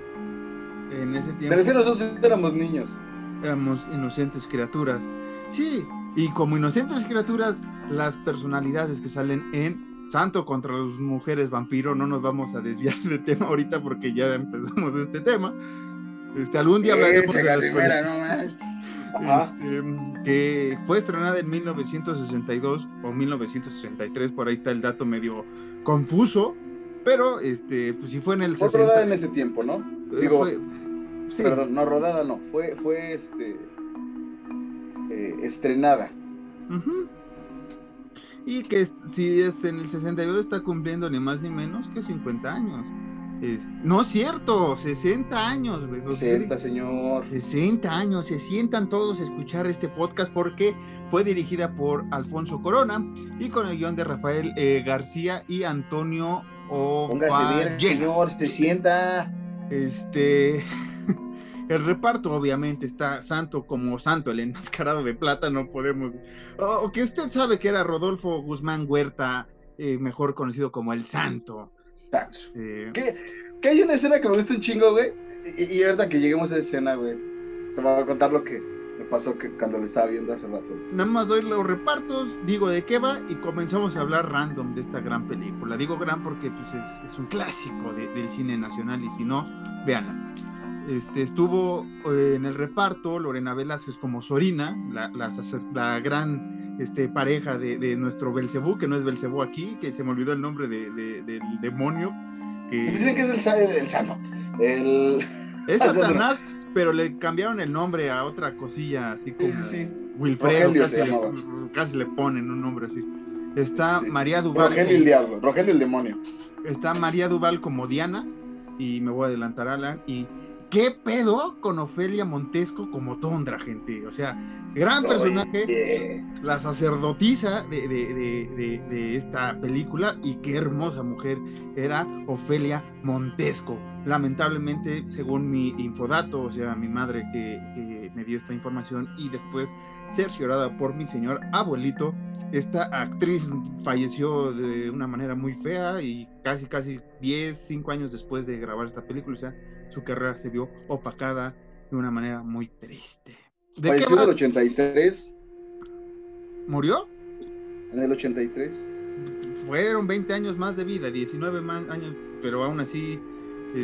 En ese tiempo. Me refiero nosotros éramos niños. Éramos inocentes criaturas. Sí, y como inocentes criaturas, las personalidades que salen en Santo contra las mujeres vampiro, no nos vamos a desviar de tema ahorita porque ya empezamos este tema. Este, algún día hablaremos de la este, que fue estrenada en 1962 o 1963, por ahí está el dato medio confuso, pero, este, pues si fue en el fue rodada en ese tiempo, ¿no? Eh, Digo, sí. perdón, no rodada, no, fue, fue este, eh, estrenada. Y que si es en el 62 está cumpliendo ni más ni menos que 50 años. no es cierto, 60 años, güey. 60, señor. 60 años, se sientan todos a escuchar este podcast porque fue dirigida por Alfonso Corona y con el guion de Rafael eh, García y Antonio Póngase bien, señor, se sienta. Este. El reparto, obviamente, está santo como santo, el enmascarado de plata, no podemos. O que usted sabe que era Rodolfo Guzmán Huerta, eh, mejor conocido como el santo. Eh, ¿Qué, hay una escena que me gusta un chingo, güey. Y, y ahorita que lleguemos a esa escena, güey, te voy a contar lo que pasó que cuando lo estaba viendo hace rato. Nada más doy los repartos, digo de qué va y comenzamos a hablar random de esta gran película. Digo gran porque pues, es, un clásico del cine nacional y si no, véanla. Este, estuvo eh, en el reparto Lorena Velázquez como Sorina, la, la, gran este, pareja de, nuestro Belcebú, que no es Belcebú aquí, que se me olvidó el nombre del demonio. Dicen que es el, el santo. El... Es Satanás, pero le cambiaron el nombre a otra cosilla, así como Wilfredo, casi le, ponen un nombre así. Está María Duval. Rogelio el diablo, Rogelio el demonio. Está María Duval como Diana, y me voy a adelantar a Alan, y ¿Qué pedo con Ofelia Montesco como Tondra, gente? O sea, gran personaje, la sacerdotisa de, esta película y qué hermosa mujer era Ofelia Montesco. Lamentablemente, según mi infodato, o sea, mi madre que, me dio esta información y después cerciorada por mi señor abuelito, esta actriz falleció de una manera muy fea y casi, casi 10, 5 años después de grabar esta película. O sea, su carrera se vio opacada de una manera muy triste. ¿De Falleció en el 83. ¿Murió? En el 83. Fueron 20 años más de vida, 19 años, pero aún así.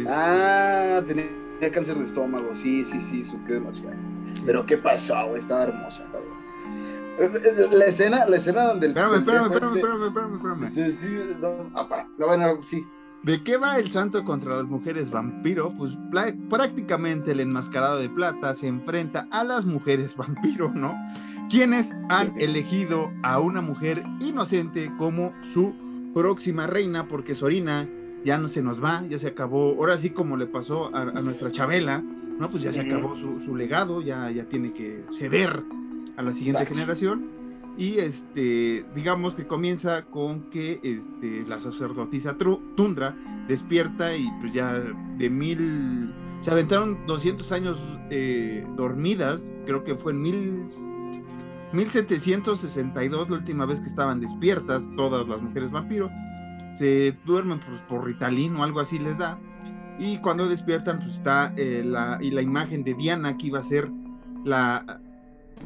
Ah, tenía cáncer de estómago, sí, sí, sí, sufrió demasiado. Pero ¿qué pasó? Estaba hermosa, cabrón. La escena, la escena donde el. Espérame, espérame, espérame, espérame, espérame, espérame. Sí, sí, no, apa, bueno, sí. ¿De qué va el santo contra las mujeres vampiro? Pues prácticamente el enmascarado de plata se enfrenta a las mujeres vampiro, ¿no? Quienes han elegido a una mujer inocente como su próxima reina, porque Sorina ya no se nos va, ya se acabó, ahora sí como le pasó a, nuestra Chabela, ¿no? Pues ya se acabó su, legado, ya, ya tiene que ceder a la siguiente generación. Y este, digamos que comienza con que este, la sacerdotisa Tundra despierta y pues ya de mil, se aventaron 200 años eh, dormidas, creo que fue en mil, 1762 la última vez que estaban despiertas todas las mujeres vampiro, se duermen por, por Ritalin o algo así les da, y cuando despiertan pues está eh, la, y la imagen de Diana que iba a ser la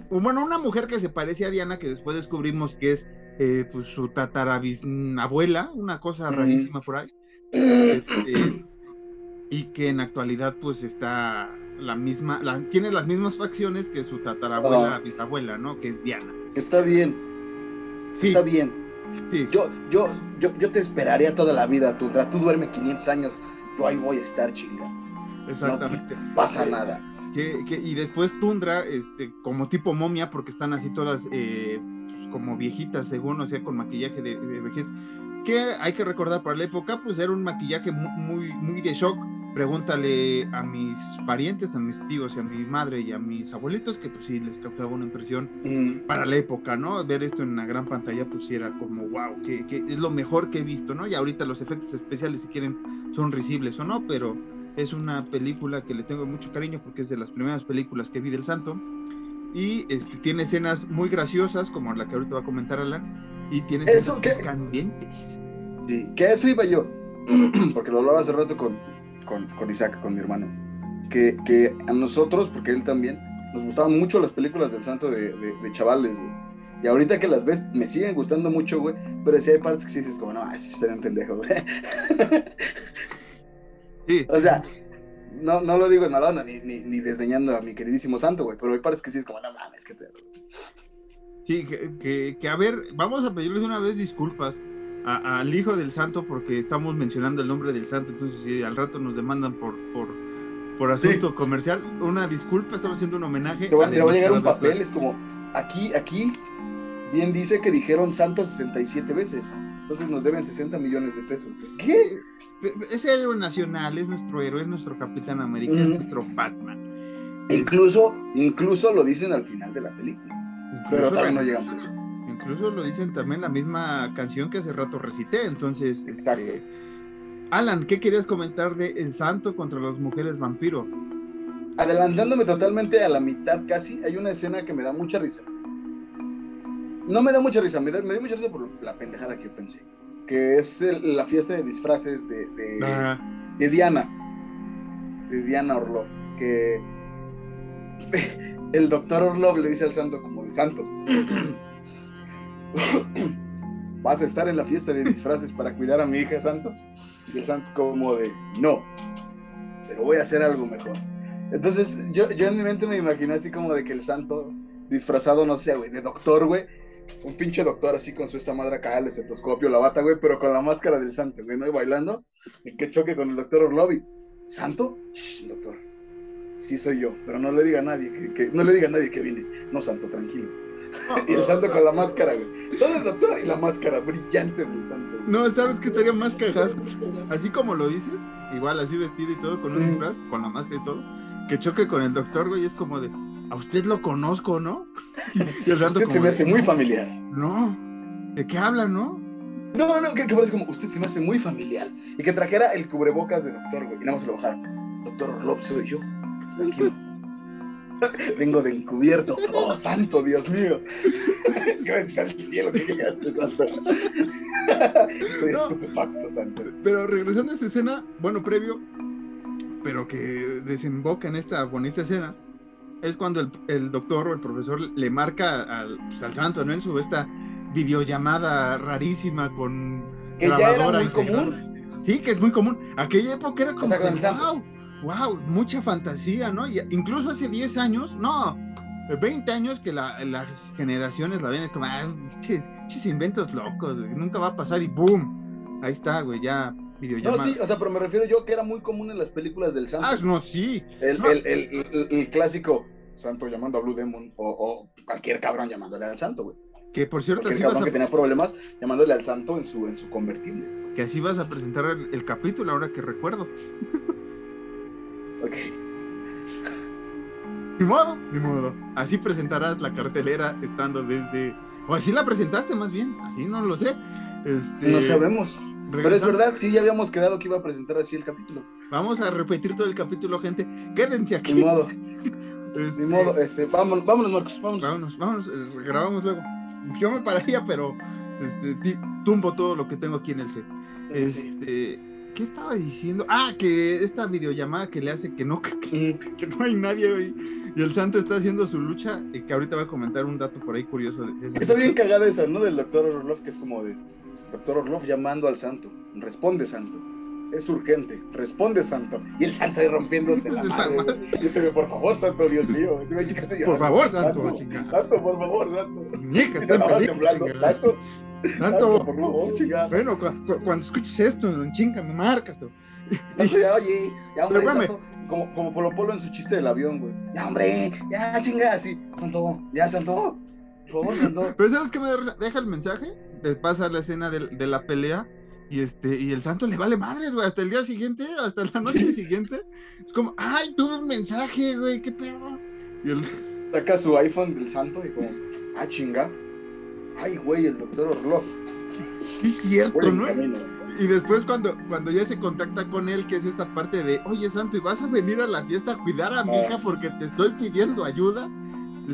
bueno, una mujer que se parece a Diana, que después descubrimos que es eh, pues, su tatarabisabuela, una cosa rarísima por ahí. Este, y que en actualidad pues está la misma, tiene las mismas facciones que su tatarabuela, bisabuela, ¿no? Que es Diana. Está bien. Está bien. Yo, yo, yo, yo te esperaría toda la vida, tú, tú duerme 500 años, yo ahí voy a estar chinga. Exactamente. No pasa nada y después Tundra, este, como tipo momia, porque están así todas eh, como viejitas, según, o sea, con maquillaje de, vejez, que hay que recordar para la época, pues era un maquillaje muy, muy de shock. Pregúntale a mis parientes, a mis tíos y a mi madre y a mis abuelitos, que pues sí les causaba una impresión mm. para la época, ¿no? Ver esto en una gran pantalla, pues era como, wow, que, que es lo mejor que he visto, ¿no? Y ahorita los efectos especiales, si quieren, son risibles o no, pero es una película que le tengo mucho cariño porque es de las primeras películas que vi del santo. Y este, tiene escenas muy graciosas, como la que ahorita va a comentar Alan. Y tiene escenas que, candentes. Sí, que eso iba yo. porque lo hablaba hace rato con, con, con Isaac, con mi hermano. Que, que, a nosotros, porque él también, nos gustaban mucho las películas del santo de, de, chavales, güey. Y ahorita que las ves, me siguen gustando mucho, güey. Pero sí hay partes que sí dices, como, no, ese se ven pendejo, güey. O sea, no, no lo digo en mala ni, ni, ni, desdeñando a mi queridísimo santo, güey, pero me parece que sí es como, no mames, qué pedo. Sí, que, que, a ver, vamos a pedirles una vez disculpas al hijo del santo porque estamos mencionando el nombre del santo, entonces si al rato nos demandan por, por, por asunto comercial, una disculpa, estamos haciendo un homenaje. Te va, a llegar un papel, es como, aquí, aquí, bien dice que dijeron santo 67 veces entonces nos deben 60 millones de pesos. ¿Qué? Es héroe nacional, es nuestro héroe, es nuestro Capitán América, es nuestro Batman. Incluso, incluso lo dicen al final de la película. pero todavía no llegamos a eso. Incluso lo dicen también la misma canción que hace rato recité, entonces... Este, Exacto. Alan, ¿qué querías comentar de El Santo contra las mujeres vampiro? Adelantándome totalmente a la mitad casi, hay una escena que me da mucha risa. No me da mucha risa, me da, me mucha risa por la pendejada que yo pensé. Que es la fiesta de disfraces de, de, Diana. De Diana Orlov. Que el doctor Orlov le dice al santo como de santo. ¿Vas a estar en la fiesta de disfraces para cuidar a mi hija santo? Y el santo es como de, no, pero voy a hacer algo mejor. Entonces yo, yo en mi mente me imaginé así como de que el santo disfrazado, no sé, güey, de doctor, güey, un pinche doctor así con su esta madre acá, el estetoscopio, la bata, güey, pero con la máscara del santo, güey, ¿no? Y bailando, y que choque con el doctor Orlovi. ¿Santo? Shh, doctor. Sí soy yo, pero no le diga a nadie que, no le diga a nadie que vine. No, santo, tranquilo. Y el santo con la máscara, güey. Todo el doctor y la máscara brillante del santo. No, ¿sabes qué estaría más cagado? Así como lo dices, igual así vestido y todo, con un disfraz, con la máscara y todo, que choque con el doctor, güey, es como de, a usted lo conozco, ¿no? Y el usted se me hace muy familiar. No, ¿de qué habla, no? No, no, que, que parece como, usted se me hace muy familiar. Y que trajera el cubrebocas de doctor, güey, y nada más lo bajara. Doctor Orlov soy yo, tranquilo. Vengo de encubierto. Oh, santo, Dios mío. Gracias al cielo que llegaste, santo. Estoy estupefacto, santo. Pero regresando a esa escena, bueno, previo, pero que desemboca en esta bonita escena, es cuando el, doctor o el profesor le marca al, pues, al santo, ¿no? En su esta videollamada rarísima con que ya era muy común. Sí, que es muy común. Aquella época era como wow, wow, mucha fantasía, ¿no? Y incluso hace 10 años, no, 20 años que las generaciones la ven como, ah, chis, inventos locos, nunca va a pasar y boom, ahí está, güey, ya no, sí, o sea, pero me refiero yo que era muy común en las películas del santo. Ah, no, sí. El, el, clásico santo llamando a Blue Demon o, cualquier cabrón llamándole al santo, güey. Que por cierto, el cabrón que tenía problemas llamándole al santo en su, en su convertible. Que así vas a presentar el, capítulo ahora que recuerdo. ok. Ni modo, ni modo. Así presentarás la cartelera estando desde. O así la presentaste más bien, así no lo sé. Este... No sabemos. Pero es verdad, sí, ya habíamos quedado que iba a presentar así el capítulo. Vamos a repetir todo el capítulo, gente. Quédense aquí. Ni modo. Este... modo, este, vámonos, vámonos, Marcos, vámonos. Vámonos, vámonos, eh, grabamos luego. Yo me pararía, pero este, tumbo todo lo que tengo aquí en el set. Este, ¿qué estaba diciendo? Ah, que esta videollamada que le hace que no, que, no hay nadie hoy. Y el santo está haciendo su lucha, y que ahorita va a comentar un dato por ahí curioso. Está bien cagada eso, ¿no? Del doctor Orlov, que es como de Doctor Orlov llamando al santo. Responde, santo. Es urgente. Responde, santo. Y el santo ahí rompiéndose la madre. Y se ve, por favor, santo, Dios mío. Por favor, santo. Santo, por favor, santo. Está temblando. Santo. Santo, por favor, chinga. Bueno, cuando escuches esto, en chinga, me marcas. Tú. Ya, oye, ya, hombre, santo, como, como Polo Polo en su chiste del avión, güey. Ya, hombre, ya, chinga, así. Santo, ya, santo. Por favor, santo. Pero ¿sabes qué me deja el mensaje? pasa la escena de, la pelea y este y el santo le vale madres, güey, hasta el día siguiente, hasta la noche siguiente. Es como, ay, tuve un mensaje, güey, qué pedo. Y él saca su iPhone del santo y como, ah, chinga. Ay, güey, el doctor Orlov. es cierto, ¿no? Y después cuando, cuando ya se contacta con él, que es esta parte de, oye Santo, ¿y vas a venir a la fiesta a cuidar a mi ah. hija porque te estoy pidiendo ayuda?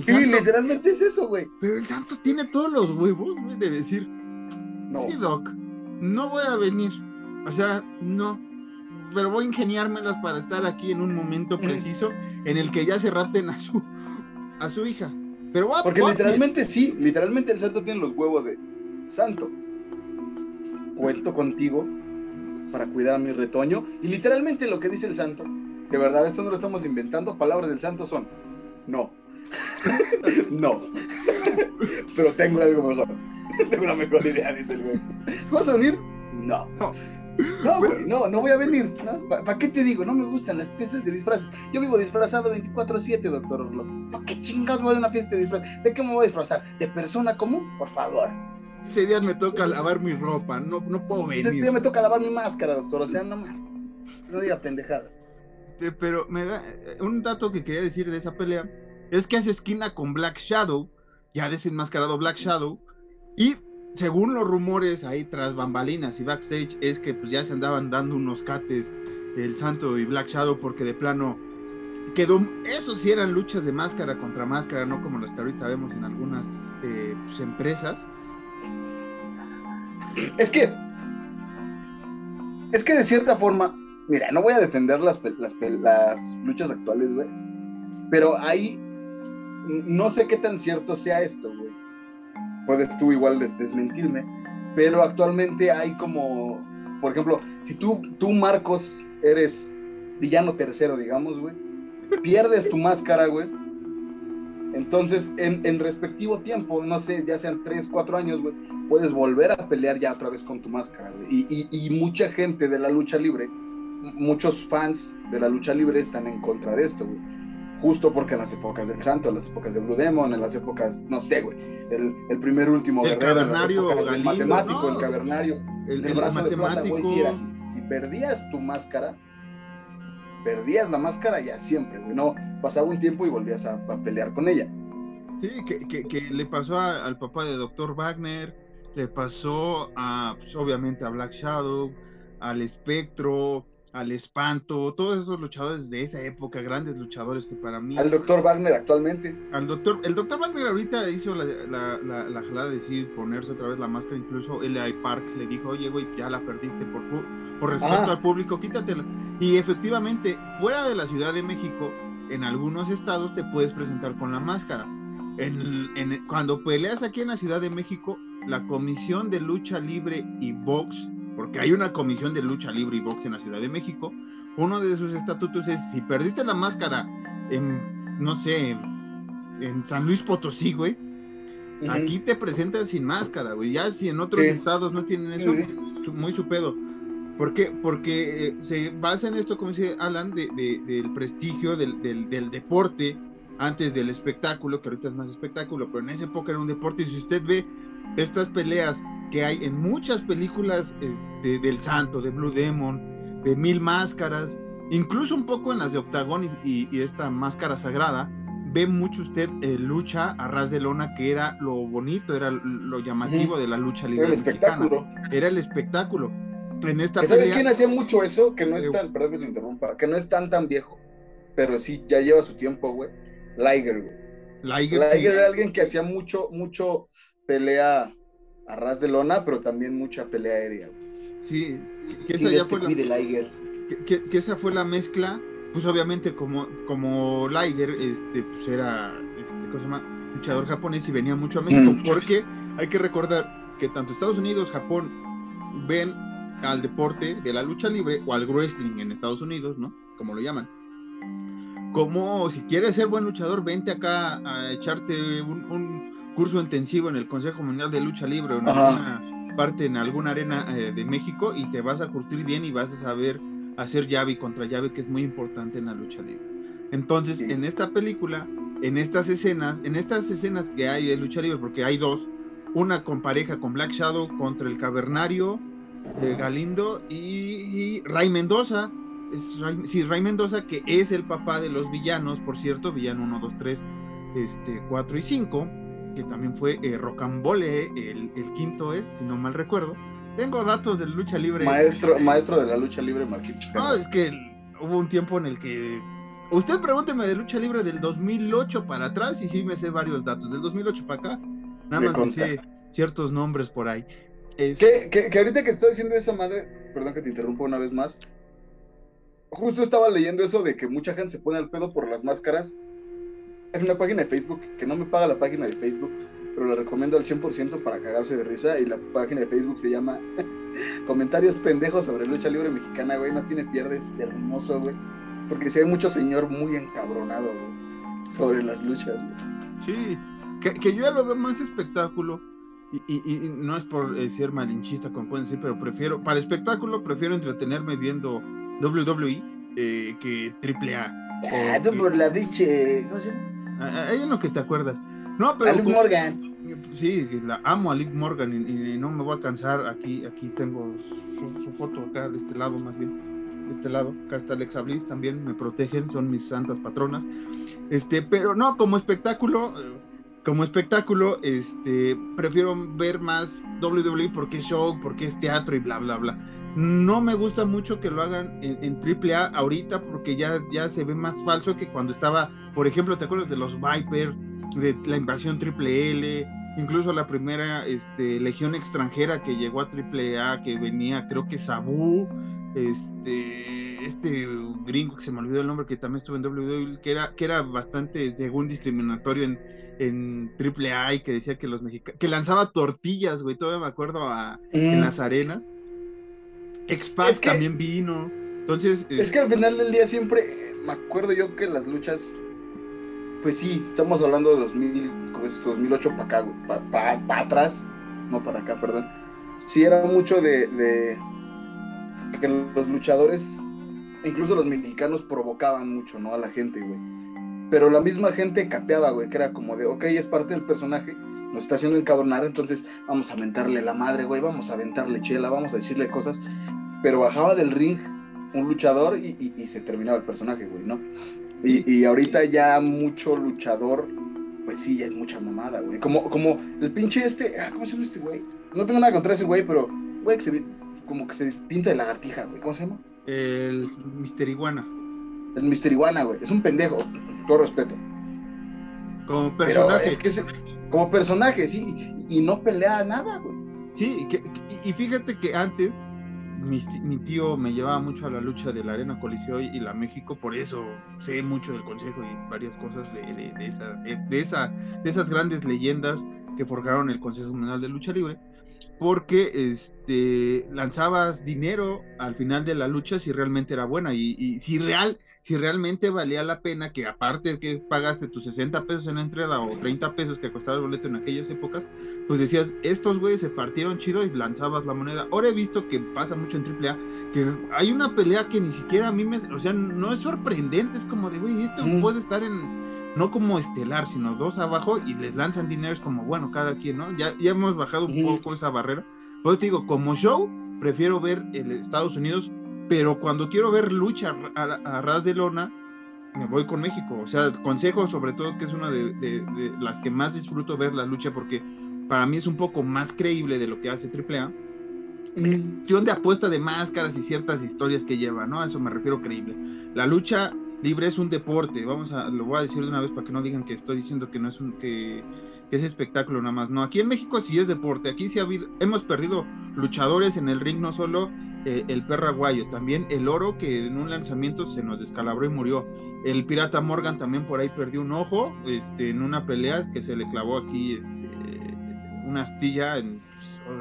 sí, literalmente es eso, güey. Pero el santo tiene todos los huevos, güey, de decir, no. sí, Doc, no voy a venir. O sea, no. Pero voy a ingeniármelas para estar aquí en un momento preciso en el que ya se rapten a su, a su hija. Pero Porque literalmente sí, literalmente el santo tiene los huevos de santo. Cuento contigo para cuidar a mi retoño. Y literalmente lo que dice el santo, de verdad, esto no lo estamos inventando, palabras del santo son, no, no. Pero tengo algo mejor. tengo una mejor idea, dice el güey. ¿Vas a venir? No. No, güey, no, no voy a venir. ¿Para qué te digo? No me gustan las fiestas de disfraces. Yo vivo disfrazado 24-7, doctor ¿Para qué chingados voy a una fiesta de disfraces? ¿De qué me voy a disfrazar? ¿De persona común? Por favor. ese día me toca lavar mi ropa, no, no puedo venir. Ese día me toca lavar mi máscara, doctor, o sea, no mames. No diga pendejadas. Este, pero me da eh, un dato que quería decir de esa pelea es que hace esquina con Black Shadow, ya desenmascarado Black Shadow, y según los rumores ahí tras bambalinas y backstage es que pues ya se andaban dando unos cates el Santo y Black Shadow porque de plano quedó, eso sí eran luchas de máscara contra máscara, no como las que ahorita vemos en algunas eh, pues, empresas. Es que, es que de cierta forma, mira, no voy a defender las, las, las luchas actuales, güey, pero ahí no sé qué tan cierto sea esto, güey. Puedes tú igual desmentirme, pero actualmente hay como, por ejemplo, si tú, tú Marcos, eres villano tercero, digamos, güey, pierdes tu máscara, güey. Entonces, en, respectivo tiempo, no sé, ya sean 3, 4 años, güey, puedes volver a pelear ya otra vez con tu máscara, güey. Y, y, mucha gente de la lucha libre, muchos fans de la lucha libre están en contra de esto, güey justo porque en las épocas del Santo, en las épocas de Blue Demon, en las épocas, no sé, güey, el, el primer último el guerrero, cavernario, el matemático, el cavernario, el, brazo de plata, güey, si era así. Si perdías tu máscara, perdías la máscara ya siempre, güey, no, pasaba un tiempo y volvías a, pelear con ella. Sí, que, que, que le pasó al papá de Dr. Wagner, le pasó a, pues, obviamente, a Black Shadow, al Espectro, al Espanto, todos esos luchadores de esa época, grandes luchadores que para mí... Al doctor Wagner actualmente. Al doctor, el doctor Wagner ahorita hizo la, la, la, jalada de decir ponerse otra vez la máscara, incluso L.I. Park le dijo, oye, güey, ya la perdiste por, por respeto al público, quítatela. Y efectivamente, fuera de la Ciudad de México, en algunos estados te puedes presentar con la máscara. En, en, cuando peleas aquí en la Ciudad de México, la Comisión de Lucha Libre y Box porque hay una comisión de lucha libre y box en la Ciudad de México. Uno de sus estatutos es, si perdiste la máscara en, no sé, en San Luis Potosí, güey, aquí te presentas sin máscara, güey. Ya si en otros estados no tienen eso, muy su pedo. ¿Por qué? Porque eh, se basa en esto, como dice Alan, de, del prestigio del, del, deporte antes del espectáculo, que ahorita es más espectáculo, pero en esa época era un deporte. Y si usted ve estas peleas que hay en muchas películas este, del Santo, de Blue Demon, de Mil Máscaras, incluso un poco en las de Octagon y, esta Máscara Sagrada, ve mucho usted eh, lucha a ras de lona, que era lo bonito, era lo llamativo de la lucha libre. Era el espectáculo. Era el espectáculo. En esta ¿Sabes quién hacía mucho eso? Que no es tan, perdón que te interrumpa, que no es tan tan viejo, pero sí ya lleva su tiempo, güey. Liger, güey. Liger, era alguien que hacía mucho, mucho pelea a ras de lona, pero también mucha pelea aérea. Sí, que esa ya fue la, que, que, esa fue la mezcla, pues obviamente como, como Liger, este, pues era, este, ¿cómo se llama? luchador japonés y venía mucho a México, mm. porque hay que recordar que tanto Estados Unidos, Japón, ven al deporte de la lucha libre o al wrestling en Estados Unidos, ¿no? Como lo llaman. Como si quieres ser buen luchador, vente acá a echarte un curso intensivo en el Consejo Mundial de Lucha Libre o en alguna parte, en alguna arena eh, de México y te vas a curtir bien y vas a saber hacer llave y contra llave, que es muy importante en la lucha libre. Entonces, en esta película, en estas escenas, en estas escenas que hay de lucha libre, porque hay dos, una con pareja con Black Shadow contra el Cavernario, de Galindo y, Ray Mendoza. Es Ray, sí, Ray Mendoza, que es el papá de los villanos, por cierto, villano 1, 2, 3, este, 4 y 5 que también fue eh, Rocambole, el, quinto es, si no mal recuerdo. Tengo datos de lucha libre. Maestro, maestro de la lucha libre, Marquitos. No, es que hubo un tiempo en el que. Usted pregúnteme de lucha libre del 2008 para atrás y sí me sé varios datos. Del 2008 para acá, nada más me sé ciertos nombres por ahí. Que, que, ahorita que te estoy diciendo esa madre, perdón que te interrumpo una vez más. Justo estaba leyendo eso de que mucha gente se pone al pedo por las máscaras es una página de Facebook que no me paga la página de Facebook, pero la recomiendo al 100% para cagarse de risa. Y la página de Facebook se llama Comentarios pendejos sobre lucha libre mexicana, güey. No tiene pierdes, hermoso, güey. Porque si hay mucho señor muy encabronado, güey, sobre las luchas, güey. Sí, que, que, yo ya lo veo más espectáculo. Y, y, no es por eh, ser malinchista, como pueden decir, pero prefiero, para espectáculo, prefiero entretenerme viendo WWE eh, que AAA. Ah, tú por la biche, ¿cómo se llama? Ahí en lo que te acuerdas. No, pero. Liv Morgan. Sí, la amo a Liv Morgan y, no me voy a cansar. Aquí, aquí tengo su, foto acá de este lado, más bien. De este lado. Acá está Alexa Bliss también, me protegen, son mis santas patronas. Este, pero no, como espectáculo, como espectáculo, este, prefiero ver más WWE porque es show, porque es teatro y bla, bla, bla. No me gusta mucho que lo hagan en, AAA ahorita porque ya, ya se ve más falso que cuando estaba, por ejemplo, ¿te acuerdas de los Viper, de la invasión Triple L, incluso la primera este, legión extranjera que llegó a AAA, que venía, creo que Sabu, este, este gringo que se me olvidó el nombre, que también estuvo en WWE, que era, que era bastante, según discriminatorio en, en AAA y que decía que los mexicanos, que lanzaba tortillas, güey, todavía me acuerdo en mm. las arenas. Expat también vino. Entonces. Es que al final del día siempre, me acuerdo yo que las luchas, pues sí, estamos hablando de 2000, 2008 para acá, para atrás, no para acá, perdón. Sí era mucho de, de que los luchadores, incluso los mexicanos, provocaban mucho, ¿no? A la gente, güey pero la misma gente capeaba, güey, que era como de, ok, es parte del personaje, nos está haciendo encabronar, entonces vamos a aventarle la madre, güey, vamos a aventarle chela, vamos a decirle cosas. Pero bajaba del ring un luchador y, se terminaba el personaje, güey, ¿no? Y, ahorita ya mucho luchador, pues sí, ya es mucha mamada, güey. Como, como el pinche este, ah, ¿cómo se llama este güey? No tengo nada contra ese güey, pero, güey, que se, como que se pinta de lagartija, güey, ¿cómo se llama? El Mister Iguana. El Mister Iguana, güey, es un pendejo todo respeto. Como personaje. es que como personaje, sí, y, no pelea nada, güey. Sí, y fíjate que antes mi, tío me llevaba mucho a la lucha de la Arena Coliseo y, la México, por eso sé mucho del consejo y varias cosas de, esa, de, esa, de esas grandes leyendas que forjaron el Consejo Mundial de Lucha Libre, porque este, lanzabas dinero al final de la lucha si realmente era buena y, y si real, si realmente valía la pena que aparte de que pagaste tus 60 pesos en la entrada o 30 pesos que costaba el boleto en aquellas épocas, pues decías, estos güeyes se partieron chido y lanzabas la moneda. Ahora he visto que pasa mucho en AAA, que hay una pelea que ni siquiera a mí me, o sea, no es sorprendente, es como de, güey, esto puede estar en, no como estelar, sino dos abajo y les lanzan dinero, es como, bueno, cada quien, ¿no? Ya, ya hemos bajado un poco esa barrera. Pues te digo, como show, prefiero ver el Estados Unidos pero cuando quiero ver lucha a, ras de lona, me voy con México. O sea, consejo sobre todo que es una de, las que más disfruto ver la lucha porque para mí es un poco más creíble de lo que hace AAA. En de apuesta de máscaras y ciertas historias que lleva, ¿no? A eso me refiero creíble. La lucha libre es un deporte, vamos a, lo voy a decir de una vez para que no digan que estoy diciendo que no es un, que, que es espectáculo nada más. No, aquí en México sí es deporte, aquí sí ha habido, hemos perdido luchadores en el ring no solo eh, el perro aguayo, también el oro que en un lanzamiento se nos descalabró y murió. El pirata Morgan también por ahí perdió un ojo este, en una pelea que se le clavó aquí este, una astilla en,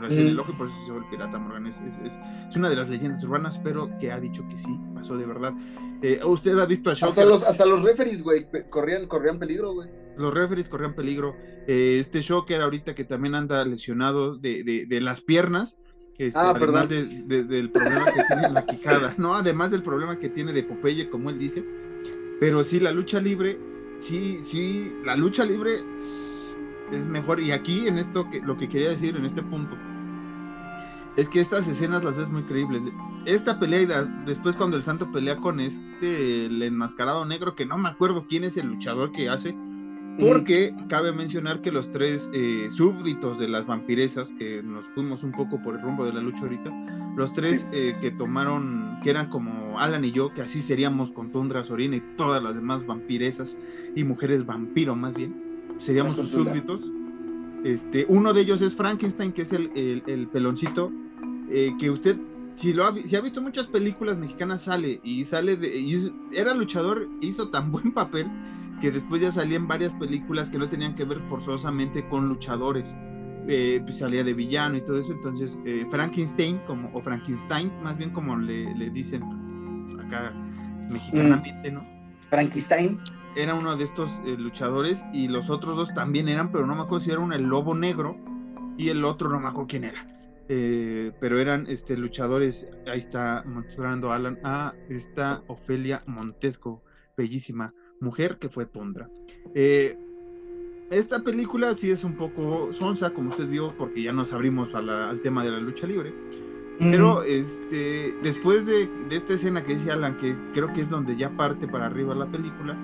pues, el ojo y por eso se llama el pirata Morgan. Es, una de las leyendas urbanas, pero que ha dicho que sí, pasó de verdad. Eh, ¿Usted ha visto a Hasta los, hasta los referees, güey, corrían, corrían peligro, güey. Los referees corrían peligro. Eh, este Shocker ahorita que también anda lesionado de, de, de las piernas, este, ah, además del problema que tiene en la quijada, ¿no? Además del problema que tiene de Popeye, como él dice. Pero sí, la lucha libre, sí, sí, la lucha libre es mejor. Y aquí, en esto, que, lo que quería decir en este punto, es que estas escenas las ves muy creíbles. Esta pelea y después cuando el santo pelea con este, el enmascarado negro, que no me acuerdo quién es el luchador que hace, porque cabe mencionar que los tres eh, súbditos de las vampiresas, que nos fuimos un poco por el rumbo de la lucha ahorita, los tres eh, que tomaron, que eran como Alan y yo, que así seríamos con Tundra Sorina y todas las demás vampiresas y mujeres vampiro más bien, seríamos sus súbditos. Este, uno de ellos es Frankenstein, que es el, el, peloncito, eh, que usted, si, lo ha, si ha visto muchas películas mexicanas, sale y sale de... Y era luchador, hizo tan buen papel que después ya salían varias películas que no tenían que ver forzosamente con luchadores. Eh, pues salía de villano y todo eso. Entonces, eh, Frankenstein, como, o Frankenstein, más bien como le, le dicen acá mexicanamente, ¿no? Frankenstein. Era uno de estos eh, luchadores y los otros dos también eran, pero no me acuerdo si era uno el lobo negro y el otro no me acuerdo quién era. pero eran este, luchadores, ahí está mostrando Alan a esta Ofelia Montesco, bellísima mujer que fue Tundra. Eh, esta película sí es un poco sonsa, como usted vio, porque ya nos abrimos al tema de la lucha libre. Pero este, después de, esta escena que dice Alan, que creo que es donde ya parte para arriba la película,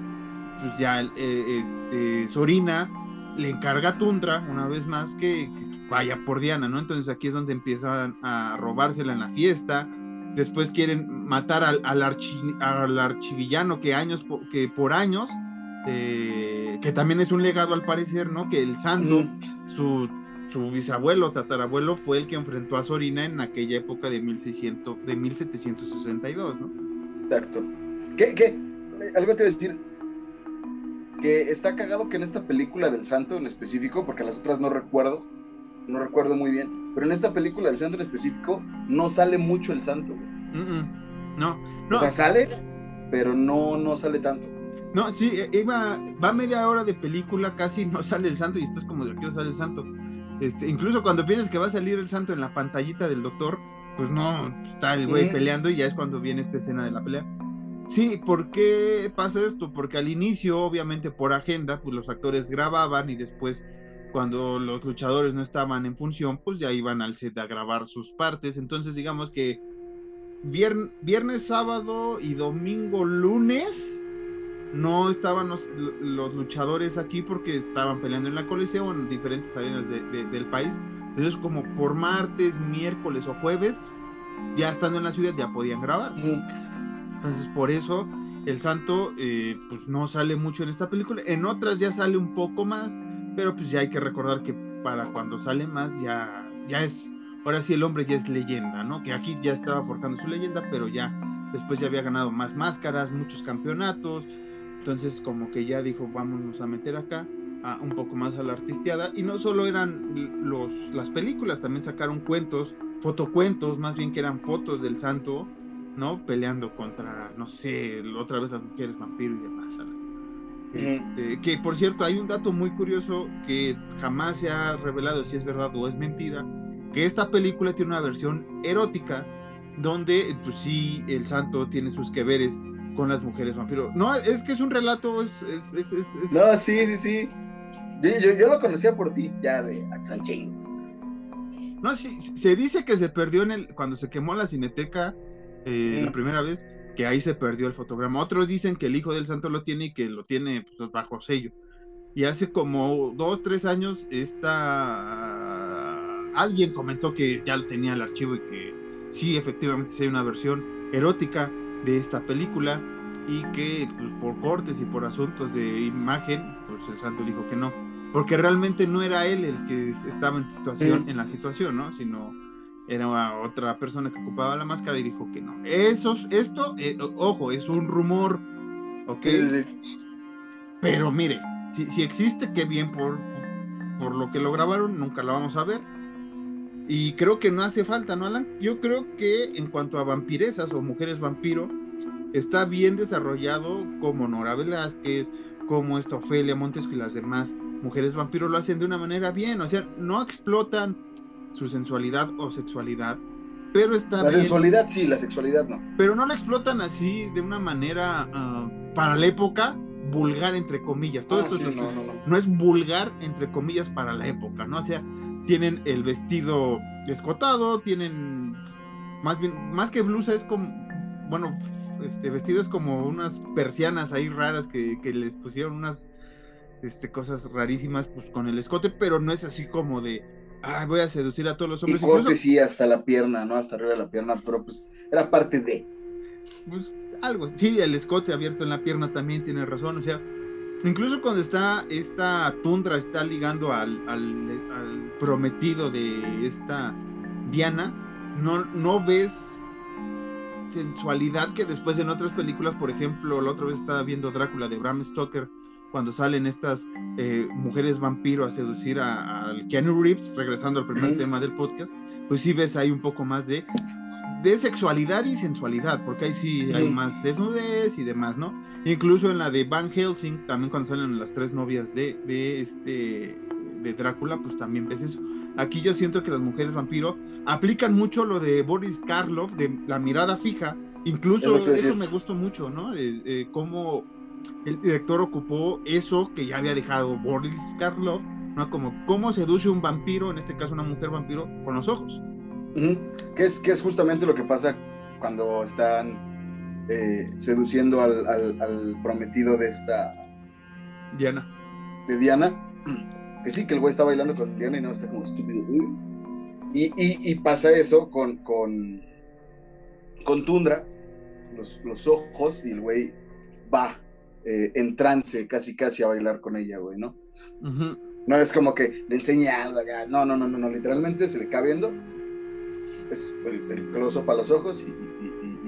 pues ya eh, este, Sorina le encarga a Tundra una vez más que, vaya por Diana, ¿no? Entonces aquí es donde empiezan a robársela en la fiesta. Después quieren matar al, al, al archivillano que años que por años eh, que también es un legado al parecer, ¿no? Que el santo, su, su, bisabuelo, tatarabuelo, fue el que enfrentó a Sorina en aquella época de, 1600, de 1762, ¿no? Exacto. ¿Qué, qué? Algo te voy a decir. Que está cagado que en esta película del santo en específico, porque las otras no recuerdo, no recuerdo muy bien, pero en esta película del santo en específico no sale mucho el santo. No, no. O sea, sale, pero no, no sale tanto. No, sí, e, iba, va media hora de película, casi no sale el santo y estás como de que sale el santo. Este, incluso cuando piensas que va a salir el santo en la pantallita del doctor, pues no, está el güey peleando y ya es cuando viene esta escena de la pelea. Sí, ¿por qué pasa esto? Porque al inicio, obviamente por agenda, pues los actores grababan y después cuando los luchadores no estaban en función, pues ya iban al set a grabar sus partes. Entonces digamos que viernes, sábado y domingo, lunes no estaban los, luchadores aquí porque estaban peleando en la Coliseo en diferentes arenas del país. Entonces, como por martes, miércoles o jueves, ya estando en la ciudad, ya podían grabar. Entonces, por eso el santo eh, pues no sale mucho en esta película. En otras ya sale un poco más, pero pues ya hay que recordar que para cuando sale más ya, ya es, ahora sí el hombre ya es leyenda, ¿no? Que aquí ya estaba forjando su leyenda, pero ya después ya había ganado más máscaras, muchos campeonatos, entonces como que ya dijo, vámonos a meter acá a, un poco más a la artisteada. Y no solo eran los, las películas, también sacaron cuentos, fotocuentos, más bien que eran fotos del santo, ¿no? Peleando contra, no sé, otra vez las mujeres vampiro y demás. Este, que por cierto, hay un dato muy curioso que jamás se ha revelado si es verdad o es mentira, que esta película tiene una versión erótica donde, pues sí, el santo tiene sus que veres con las mujeres vampiro. No, es que es un relato, es... es, es, No, sí, sí, sí. Yo, yo, lo conocía por ti, ya de Chain. No, sí, se dice que se perdió en el, cuando se quemó la cineteca eh, la primera vez, que ahí se perdió el fotograma. Otros dicen que el hijo del santo lo tiene y que lo tiene pues, bajo sello. Y hace como dos, tres años, esta... alguien comentó que ya tenía el archivo y que sí, efectivamente, sí hay una versión erótica de esta película y que pues, por cortes y por asuntos de imagen, pues el santo dijo que no, porque realmente no era él el que estaba en situación, en la situación, ¿no? Sino era otra persona que ocupaba la máscara y dijo que no. Eso, esto, eh, ojo, es un rumor, ¿ok? Pero mire, si, si existe, qué bien por, por lo que lo grabaron, nunca lo vamos a ver. Y creo que no hace falta, ¿no, Alan? Yo creo que en cuanto a vampiresas o mujeres vampiro, está bien desarrollado como Nora Velázquez, como esta Ofelia Montesco y las demás mujeres vampiro lo hacen de una manera bien, o sea, no explotan su sensualidad o sexualidad, pero está La sensualidad sí, la sexualidad no. Pero no la explotan así de una manera ah, para la época vulgar entre comillas. Todo ah, esto no, no, no. no es vulgar entre comillas para la época, ¿no? O sea, tienen el vestido escotado, tienen más bien, más que blusa es como, bueno, este vestido es como unas persianas ahí raras que, les pusieron unas este, cosas rarísimas pues con el escote, pero no es así como de, ay, voy a seducir a todos los hombres. Y corte sí hasta la pierna, ¿no? Hasta arriba de la pierna, pero pues era parte de. Pues algo, sí, el escote abierto en la pierna también tiene razón, o sea, Incluso cuando está esta tundra está ligando al, prometido de esta Diana, no, no ves sensualidad que después en otras películas, por ejemplo, la otra vez estaba viendo Drácula de Bram Stoker, cuando salen estas eh, mujeres vampiro a seducir al Keanu Reeves, regresando al primer tema del podcast, pues sí ves ahí un poco más de, de sexualidad y sensualidad, porque ahí sí hay más desnudez y demás, ¿no? Incluso en la de Van Helsing, también cuando salen las tres novias de, de este de Drácula, pues también ves eso. Aquí yo siento que las mujeres vampiro aplican mucho lo de Boris Karloff, de la mirada fija. Incluso eso me gustó mucho, ¿no? Eh, eh, cómo el director ocupó eso que ya había dejado Boris Karloff, ¿no? Como cómo seduce un vampiro, en este caso una mujer vampiro, con los ojos. que, es, que es justamente lo que pasa cuando están eh, seduciendo al, prometido de esta... Diana. De Diana. Que sí, que el güey está bailando con Diana y no está como estúpido. Y, y, pasa eso con, con, con Tundra, los, los ojos, y el güey va eh, en trance casi casi a bailar con ella, güey, ¿no? No es como que le enseña, no, no, no, no, no, literalmente se le cae viendo, es el, el close-up a los ojos y,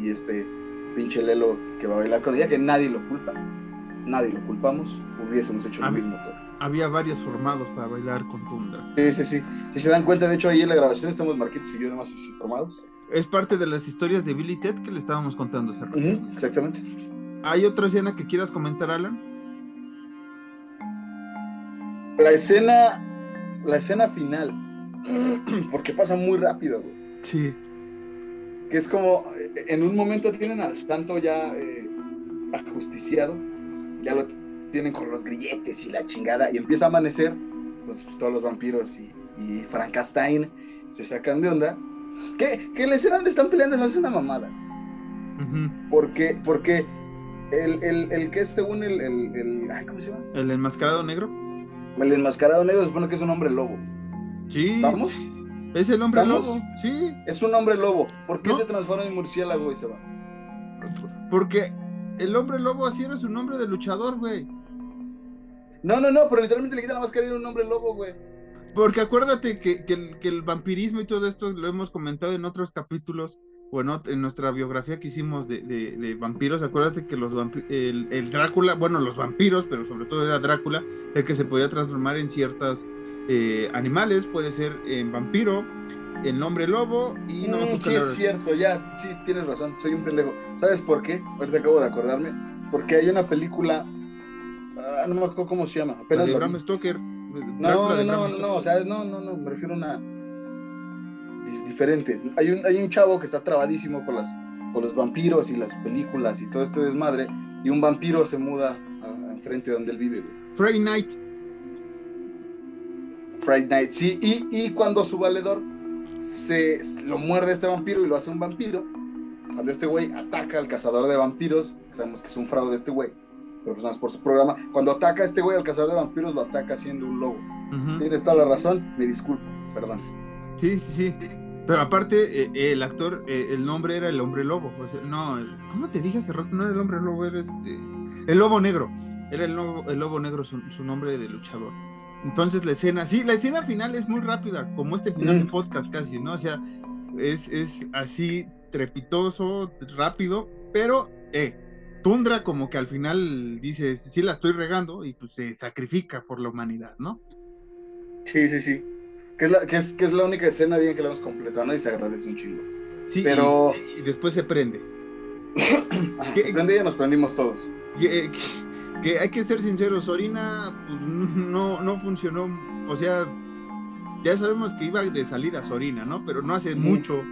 este pinche Lelo que va a bailar con ella, que nadie lo culpa, nadie lo culpamos, hubiésemos hecho lo mismo todo. Había varios formados para bailar con Tundra. Sí, sí, sí. Si se dan cuenta, de hecho, ahí en la grabación estamos Marquitos y yo nomás así formados. Es parte de las historias de Billy Ted que le estábamos contando hace rato. exactamente. ¿Hay otra escena que quieras comentar, Alan? La escena, la escena final, porque pasa muy rápido, güey. Sí. Que es como, en un momento tienen al santo ya eh, ajusticiado, ya lo tienen con los grilletes y la chingada, y empieza a amanecer, pues, pues todos los vampiros y, y, Frankenstein se sacan de onda. Que, que la escena donde están peleando no es una mamada. Porque, porque el, el, el que es según el, el, ay, ¿cómo se llama? ¿El enmascarado negro? El enmascarado negro supone que es un hombre lobo. Sí. ¿Estamos? Es el hombre lobo, sí. Es un hombre lobo. ¿Por qué se transforma en murciélago y se va? Porque el hombre lobo así era su nombre de luchador, güey. No, no, no, pero literalmente le quita la máscara y era un hombre lobo, güey. Porque acuérdate que, que, el, que el vampirismo y todo esto lo hemos comentado en otros capítulos bueno, en nuestra biografía que hicimos de, vampiros, acuérdate que los el, Drácula, bueno, los vampiros, pero sobre todo era Drácula, el que se podía transformar en ciertos eh, animales, puede ser en vampiro, en hombre lobo y no mm, Sí, es cierto, ya, sí, tienes razón, soy un pendejo. ¿Sabes por qué? Ahorita acabo de acordarme. Porque hay una película, ah, no me acuerdo cómo se llama, apenas. de Bram Stoker. No, no, no, no, o sea, no, no, no, me refiero a una diferente. Hay un, hay un chavo que está trabadísimo con, las, con los vampiros y las películas y todo este desmadre, y un vampiro se muda enfrente de donde él vive, Friday Night. Friday Night, sí, y, y cuando su valedor se lo muerde este vampiro y lo hace un vampiro, cuando este güey ataca al cazador de vampiros, sabemos que es un fraude este güey, pero pues por su programa, cuando ataca a este güey al cazador de vampiros, lo ataca siendo un lobo. Tienes toda la razón, me disculpo, perdón. Sí, sí, sí. Pero aparte, eh, el actor, eh, el nombre era el hombre lobo. no, ¿cómo te dije hace rato? No era el hombre lobo, era este. El lobo negro. Era el lobo, el lobo negro su, nombre de luchador. Entonces la escena, sí, la escena final es muy rápida, como este final de podcast casi, ¿no? O sea, es, es así trepitoso, rápido, pero, eh, Tundra como que al final dice, sí la estoy regando y pues se sacrifica por la humanidad, ¿no? Sí, sí, sí. Que es, la, que, es, que es la única escena bien que la hemos completado, ¿no? Y se agradece un chingo. Sí, pero... Y, después se prende. se prende y ya nos prendimos todos. Que, que, hay que ser sinceros, Sorina pues, no, no funcionó, o sea, ya sabemos que iba de salida Sorina, ¿no? Pero no hace mucho,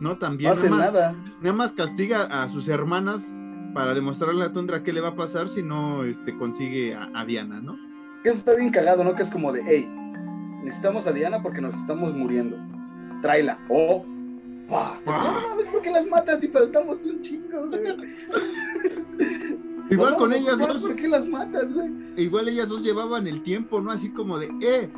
¿no? También. No hace nada. Nada más castiga a sus hermanas para demostrarle a Tundra qué le va a pasar si no este, consigue a, a Diana, ¿no? Que eso está bien cagado, ¿no? Que es como de, hey, necesitamos a Diana porque nos estamos muriendo. Tráela. O, pa. Pues, no, no, ¿por qué las matas si faltamos un chingo, güey? Igual con ellas dos. ¿Por qué las matas, güey? Igual ellas dos llevaban el tiempo, ¿no? Así como de, eh,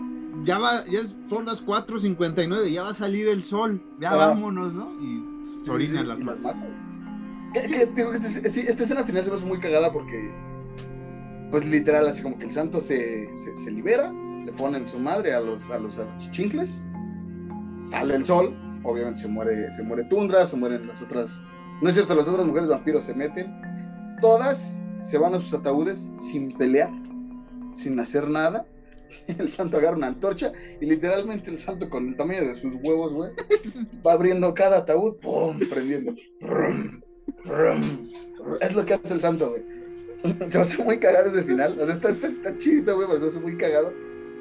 ya va, ya son las 4.59, ya va a salir el sol, ya ah. vámonos, ¿no? Y Sorina las, mata. esta escena final se me hace muy cagada porque, pues literal, así como que el santo se, se, se libera le ponen su madre a los, a los chichincles, sale el sol, obviamente se muere, se muere Tundra, se mueren las otras, no es cierto, las otras mujeres vampiros se meten, todas se van a sus ataúdes sin pelear, sin hacer nada. El santo agarra una antorcha y literalmente el santo con el tamaño de sus huevos, güey, va abriendo cada ataúd, ¡pum! prendiendo. Es lo que hace el santo, güey. Se me hace muy cagado ese final. O sea, está, está, está chido, güey, pero se me hace muy cagado.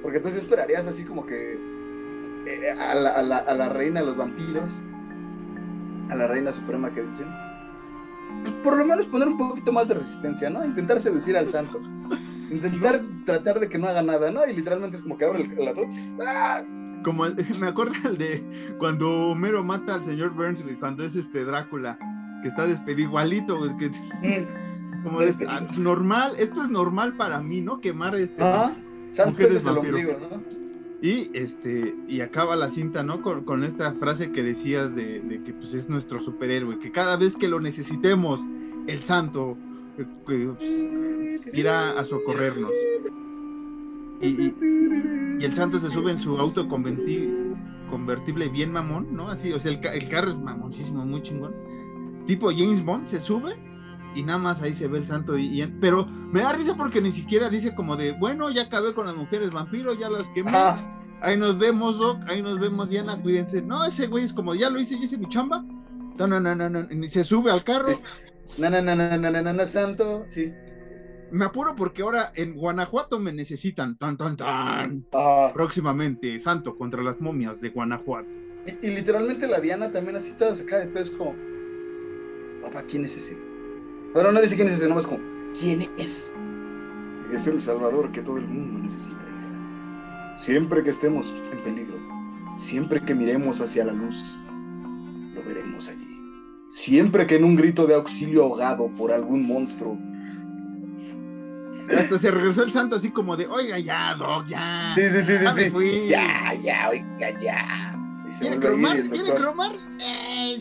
Porque entonces esperarías así como que eh, a, la, a, la, a, la, reina de los vampiros, a la reina suprema que dicen, pues, por lo menos poner un poquito más de resistencia, ¿no? Intentar seducir al santo. Intentar tratar de que no haga nada, ¿no? Y literalmente es como que abre el, ataúd. ¡ah! Como el- me acuerdo el de cuando Homero mata al señor Burns, cuando es este Drácula, que está despedido igualito, güey, que Mm. como de- ah, normal, esto es normal para mí, ¿no? Quemar este. Es el ombligo, ¿no? y este y acaba la cinta, ¿no? Con, con esta frase que decías de, de que pues es nuestro superhéroe, que cada vez que lo necesitemos, el santo eh, pues, irá a socorrernos. Y, y- y el santo se sube en su auto converti- convertible bien mamón, ¿no? Así, o sea, el, el carro es mamoncísimo, muy chingón. Tipo James Bond, se sube y nada más ahí se ve el santo. Y, y- pero me da risa porque ni siquiera dice como de, bueno, ya acabé con las mujeres vampiro, ya las quemé. Ajá. Ahí nos vemos, Doc, ahí nos vemos, Diana, cuídense. No, ese güey es como, ya lo hice, ya hice mi chamba. No, no, no, no, no, ni se sube al carro. Na, na, na, na, na, na, na, santo, sí. Me apuro porque ahora en Guanajuato me necesitan. Tan, tan, tan. Ajá. Próximamente, Santo contra las momias de Guanajuato. Y, y literalmente la Diana también así toda sacada de pedo es como, papá, ¿quién es ese? Bueno, no dice quién es ese, nomás como, ¿quién es? Es el Salvador que todo el mundo necesita, hija. Siempre que estemos en peligro, siempre que miremos hacia la luz, lo veremos allí. Siempre que en un grito de auxilio ahogado por algún monstruo, Hasta se regresó el Santo así como de, oiga, ya, Doc, ya. sí, sí, sí, sí, Ya me sí. fui. ya, ya, oiga, ya. ¿Quiere cromar? ¿Quiere cromar? Eh.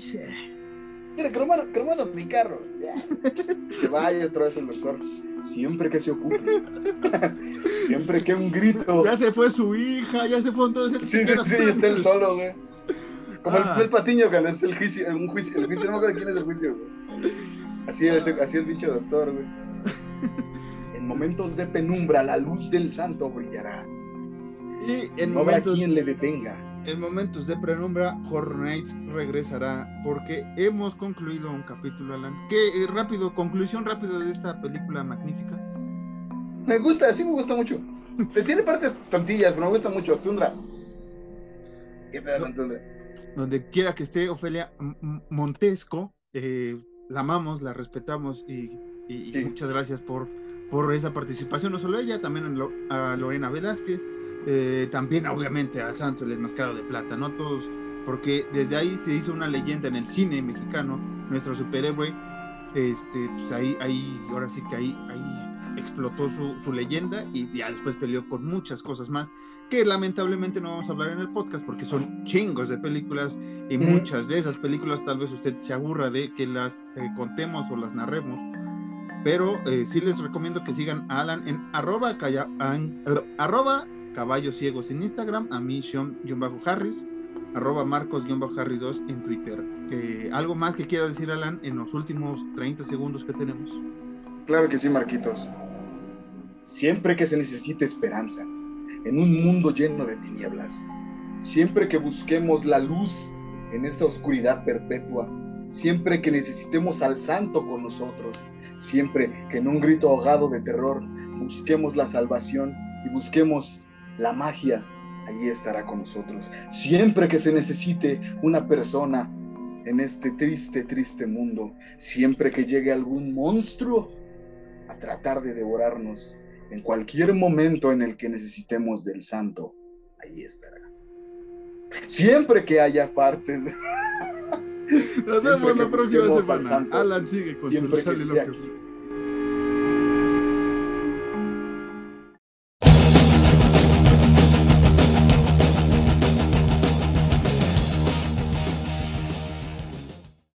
Mira, cromado, cromado mi carro. Ya. Se va y otra vez el doctor. Siempre que se ocupe. Siempre que un grito. Ya se fue su hija, ya se todos. él se Sí, sí, sí, está él solo, güey. Como Ah. el, el patiño cuando es el juicio, un juicio, el juicio, no me acuerdo de quién es el juicio, güey. Así es, así el pinche doctor, güey. En momentos de penumbra, la luz del santo brillará. Y en no habrá momentos, quien le detenga. En momentos de penumbra, Horror Nights regresará porque hemos concluido un capítulo, Alan. ¿Qué eh, rápido, conclusión rápida de esta película magnífica? Me gusta, sí me gusta mucho. Te tiene partes tontillas, pero me gusta mucho. Tundra. ¿Qué pedo con Tundra? Donde quiera que esté Ofelia M- Montesco, eh, la amamos, la respetamos y, y- y Sí. muchas gracias por, por esa participación, no solo ella, también a Lorena Velázquez, eh, también obviamente a Santo el Enmascarado de Plata, ¿no? Todos, porque desde ahí se hizo una leyenda en el cine mexicano, nuestro superhéroe, este, pues ahí, ahí, ahora sí que ahí, ahí explotó su, su leyenda y ya después peleó con muchas cosas más que lamentablemente no vamos a hablar en el podcast porque son chingos de películas y muchas de esas películas tal vez usted se aburra de que las eh, contemos o las narremos. Pero eh, sí les recomiendo que sigan a Alan en arroba, calla- an- arroba caballos ciegos en Instagram, a mí Sean-Harris, arroba Marcos-Harris 2 en Twitter. Eh, ¿Algo más que quieras decir, Alan, en los últimos 30 segundos que tenemos? Claro que sí, Marquitos. Siempre que se necesite esperanza, en un mundo lleno de tinieblas, siempre que busquemos la luz en esta oscuridad perpetua, siempre que necesitemos al santo con nosotros, siempre que en un grito ahogado de terror busquemos la salvación y busquemos la magia, allí estará con nosotros. Siempre que se necesite una persona en este triste, triste mundo, siempre que llegue algún monstruo a tratar de devorarnos en cualquier momento en el que necesitemos del santo, ahí estará. Siempre que haya partes, Nos Siempre vemos la próxima semana. santo, Alan sigue con siempre que esté soliloquio. aquí,